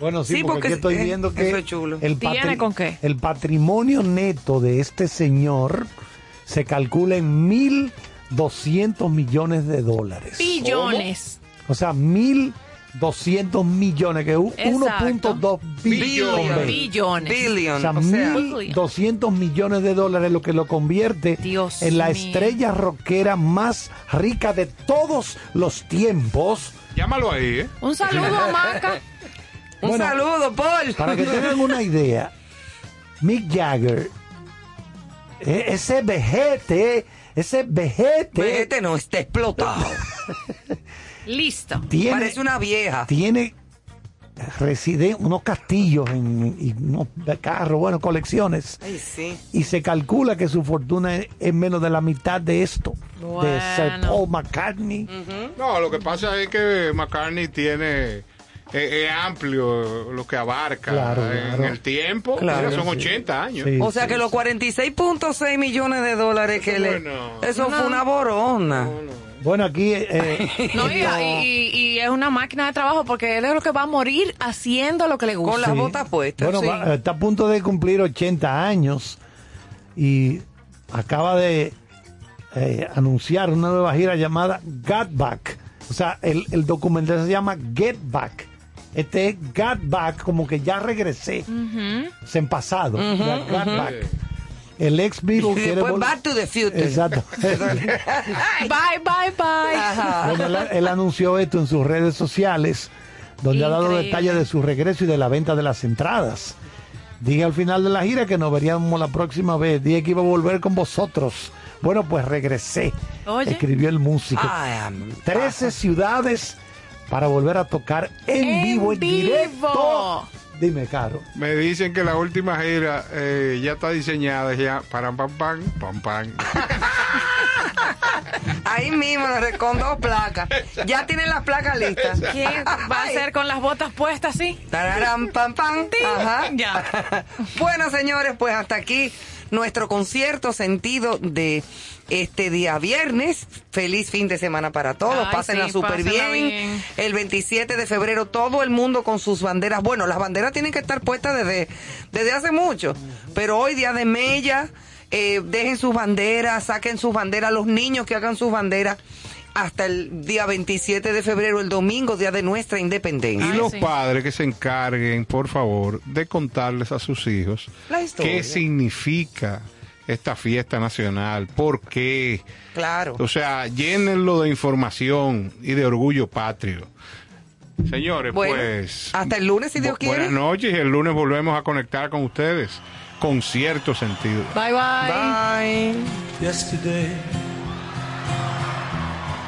Bueno, sí, Sí, porque, porque aquí estoy viendo que es chulo. El, ¿Tiene con qué? el patrimonio neto de este señor se calcula en mil 1.200 millones de dólares. Billones. O sea, 1.200 millones, que es un- Exacto. 1.2 billones. Billones. Billion, O sea, o sea. 1.200 millones de dólares, lo que lo convierte Dios en la mío. estrella rockera más rica de todos los tiempos. Llámalo ahí, ¿eh? Un saludo a [LAUGHS] Maca. Un Bueno, saludo, Paul. Para que tengan una idea, Mick Jagger, ese vejete, ese vejete, Vete, no, está explotado. [LAUGHS] Listo. tiene, Parece una vieja. tiene reside unos castillos en, y unos carros, bueno, colecciones. Ay, sí. Y se calcula que su fortuna es, es menos de la mitad de esto, de Sir. Paul McCartney. No, lo que pasa es que McCartney tiene es, es amplio lo que abarca Claro, en claro. el tiempo. Claro, son sí. 80 años. Sí. O sea que los 46.6 millones de dólares que le... Bueno. Eso fue una borona. Bueno, aquí eh, [LAUGHS] No, y, y- y es una máquina de trabajo porque él es lo que va a morir haciendo lo que le gusta. Con las Sí. botas puestas. Bueno, sí. va- está a punto de cumplir 80 años y acaba de eh, anunciar una nueva gira llamada Got Back. O sea, el, el documental se llama Get Back. Este es Got Back, como que ya regresé. Es en pasado. ya Got Back. El ex Beatle [LAUGHS] Y quiere después vol- Back to the Future. Exacto. [LAUGHS] Bye, bye, bye. Ajá. Bueno, él, él anunció esto en sus redes sociales, donde ha dado detalles de su regreso y de la venta de las entradas. Dije al final de la gira que nos veríamos la próxima vez. Dije que iba a volver con vosotros. Bueno, pues regresé. Oye. Escribió el músico. 13 ciudades para volver a tocar en, En vivo, en vivo. directo. Dime, Caro. Me dicen que la última gira eh, ya está diseñada ya para pam pam pam pam. [LAUGHS] Ahí mismo, con dos placas. Ya tienen las placas listas. ¿Qué va a hacer con las botas puestas así? Tararán, pam, pam. Ajá. Ya. [LAUGHS] Bueno, señores, pues hasta aquí nuestro concierto sentido de este día viernes. Feliz fin de semana para todos. Ay, Pásenla súper bien. El 27 de febrero todo el mundo con sus banderas. Bueno, las banderas tienen que estar puestas desde, desde hace mucho. Pero hoy, día de Mella, eh, dejen sus banderas, saquen sus banderas, los niños que hagan sus banderas. Hasta el día 27 de febrero, el domingo, día de nuestra independencia. Y Ay, los sí. padres que se encarguen, por favor, de contarles a sus hijos La historia. qué significa esta fiesta nacional, por qué. Claro. O sea, llénenlo de información y de orgullo patrio. Señores, Bueno, pues. hasta el lunes, si Dios bu- quiere. Buenas noches y el lunes volvemos a conectar con ustedes con cierto sentido. Bye, bye. Bye. yesterday.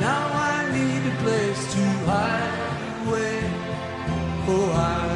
Now I need a place to hide away. Oh, I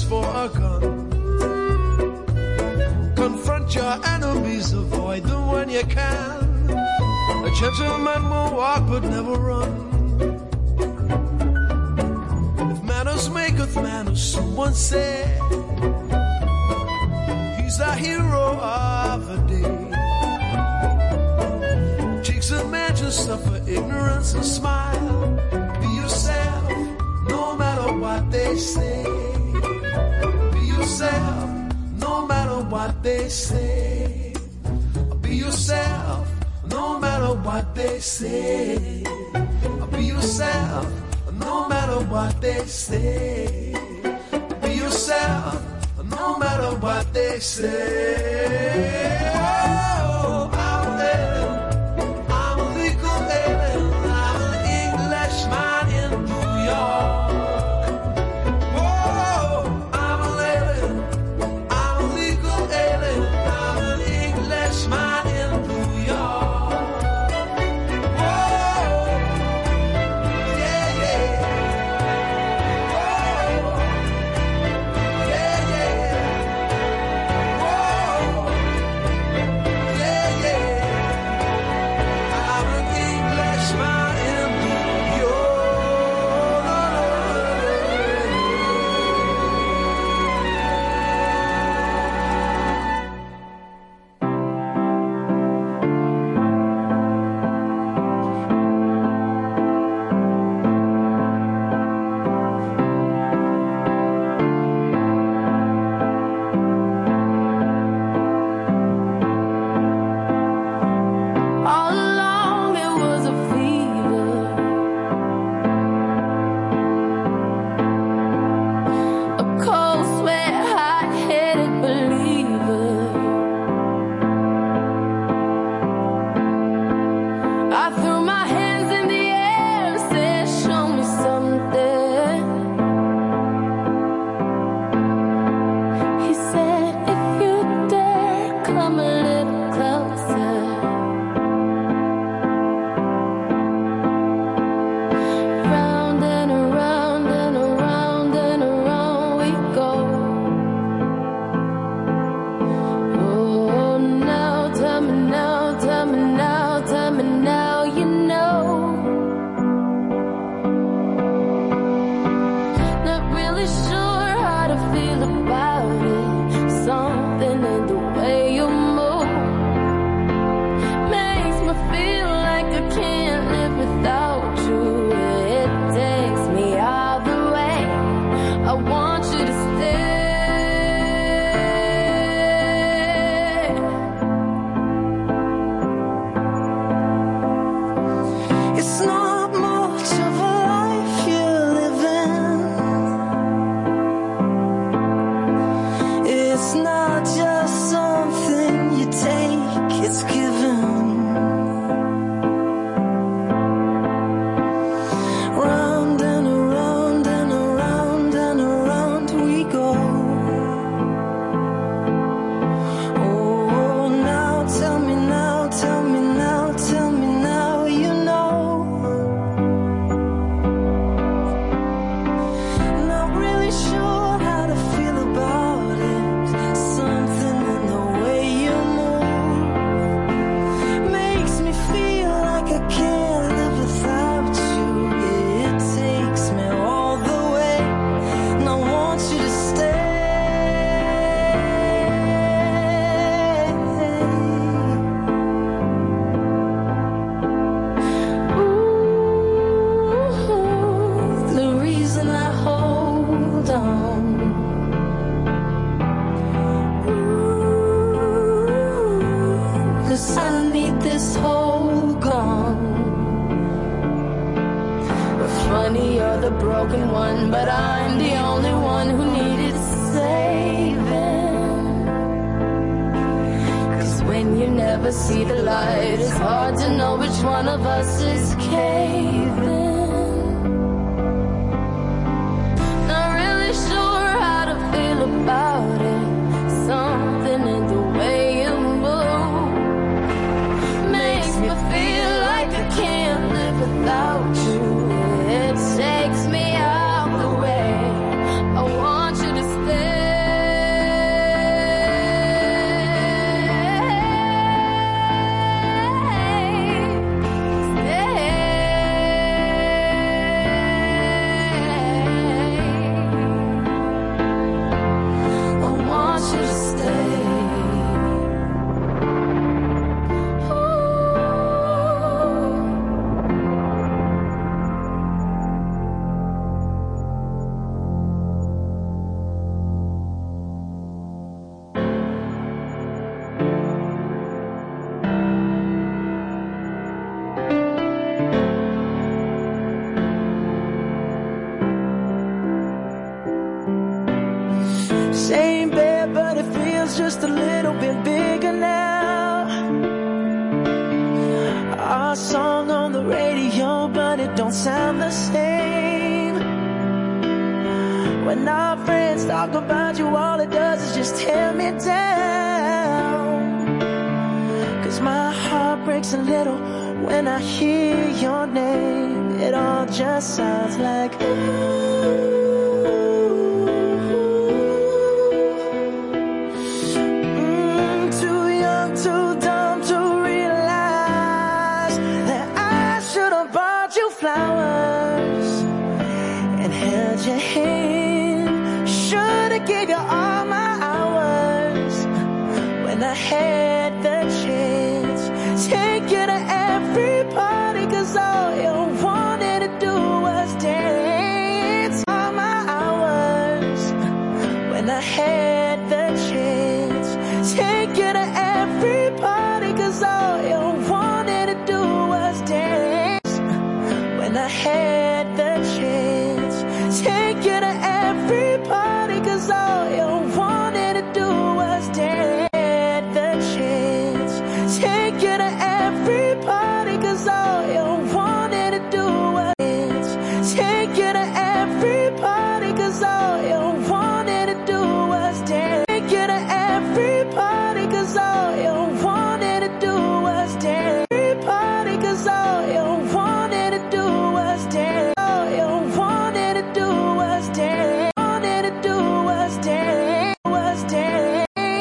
for a gun. Confront your enemies, avoid them when you can. A gentleman will walk but never run. If manners maketh manners, someone said, he's a hero of a day. Cheeks a man to suffer ignorance and smile. Be yourself, no matter what they say yourself, no matter what they say. Be yourself, no matter what they say. Be yourself, no matter what they say. Be yourself, no matter what they say.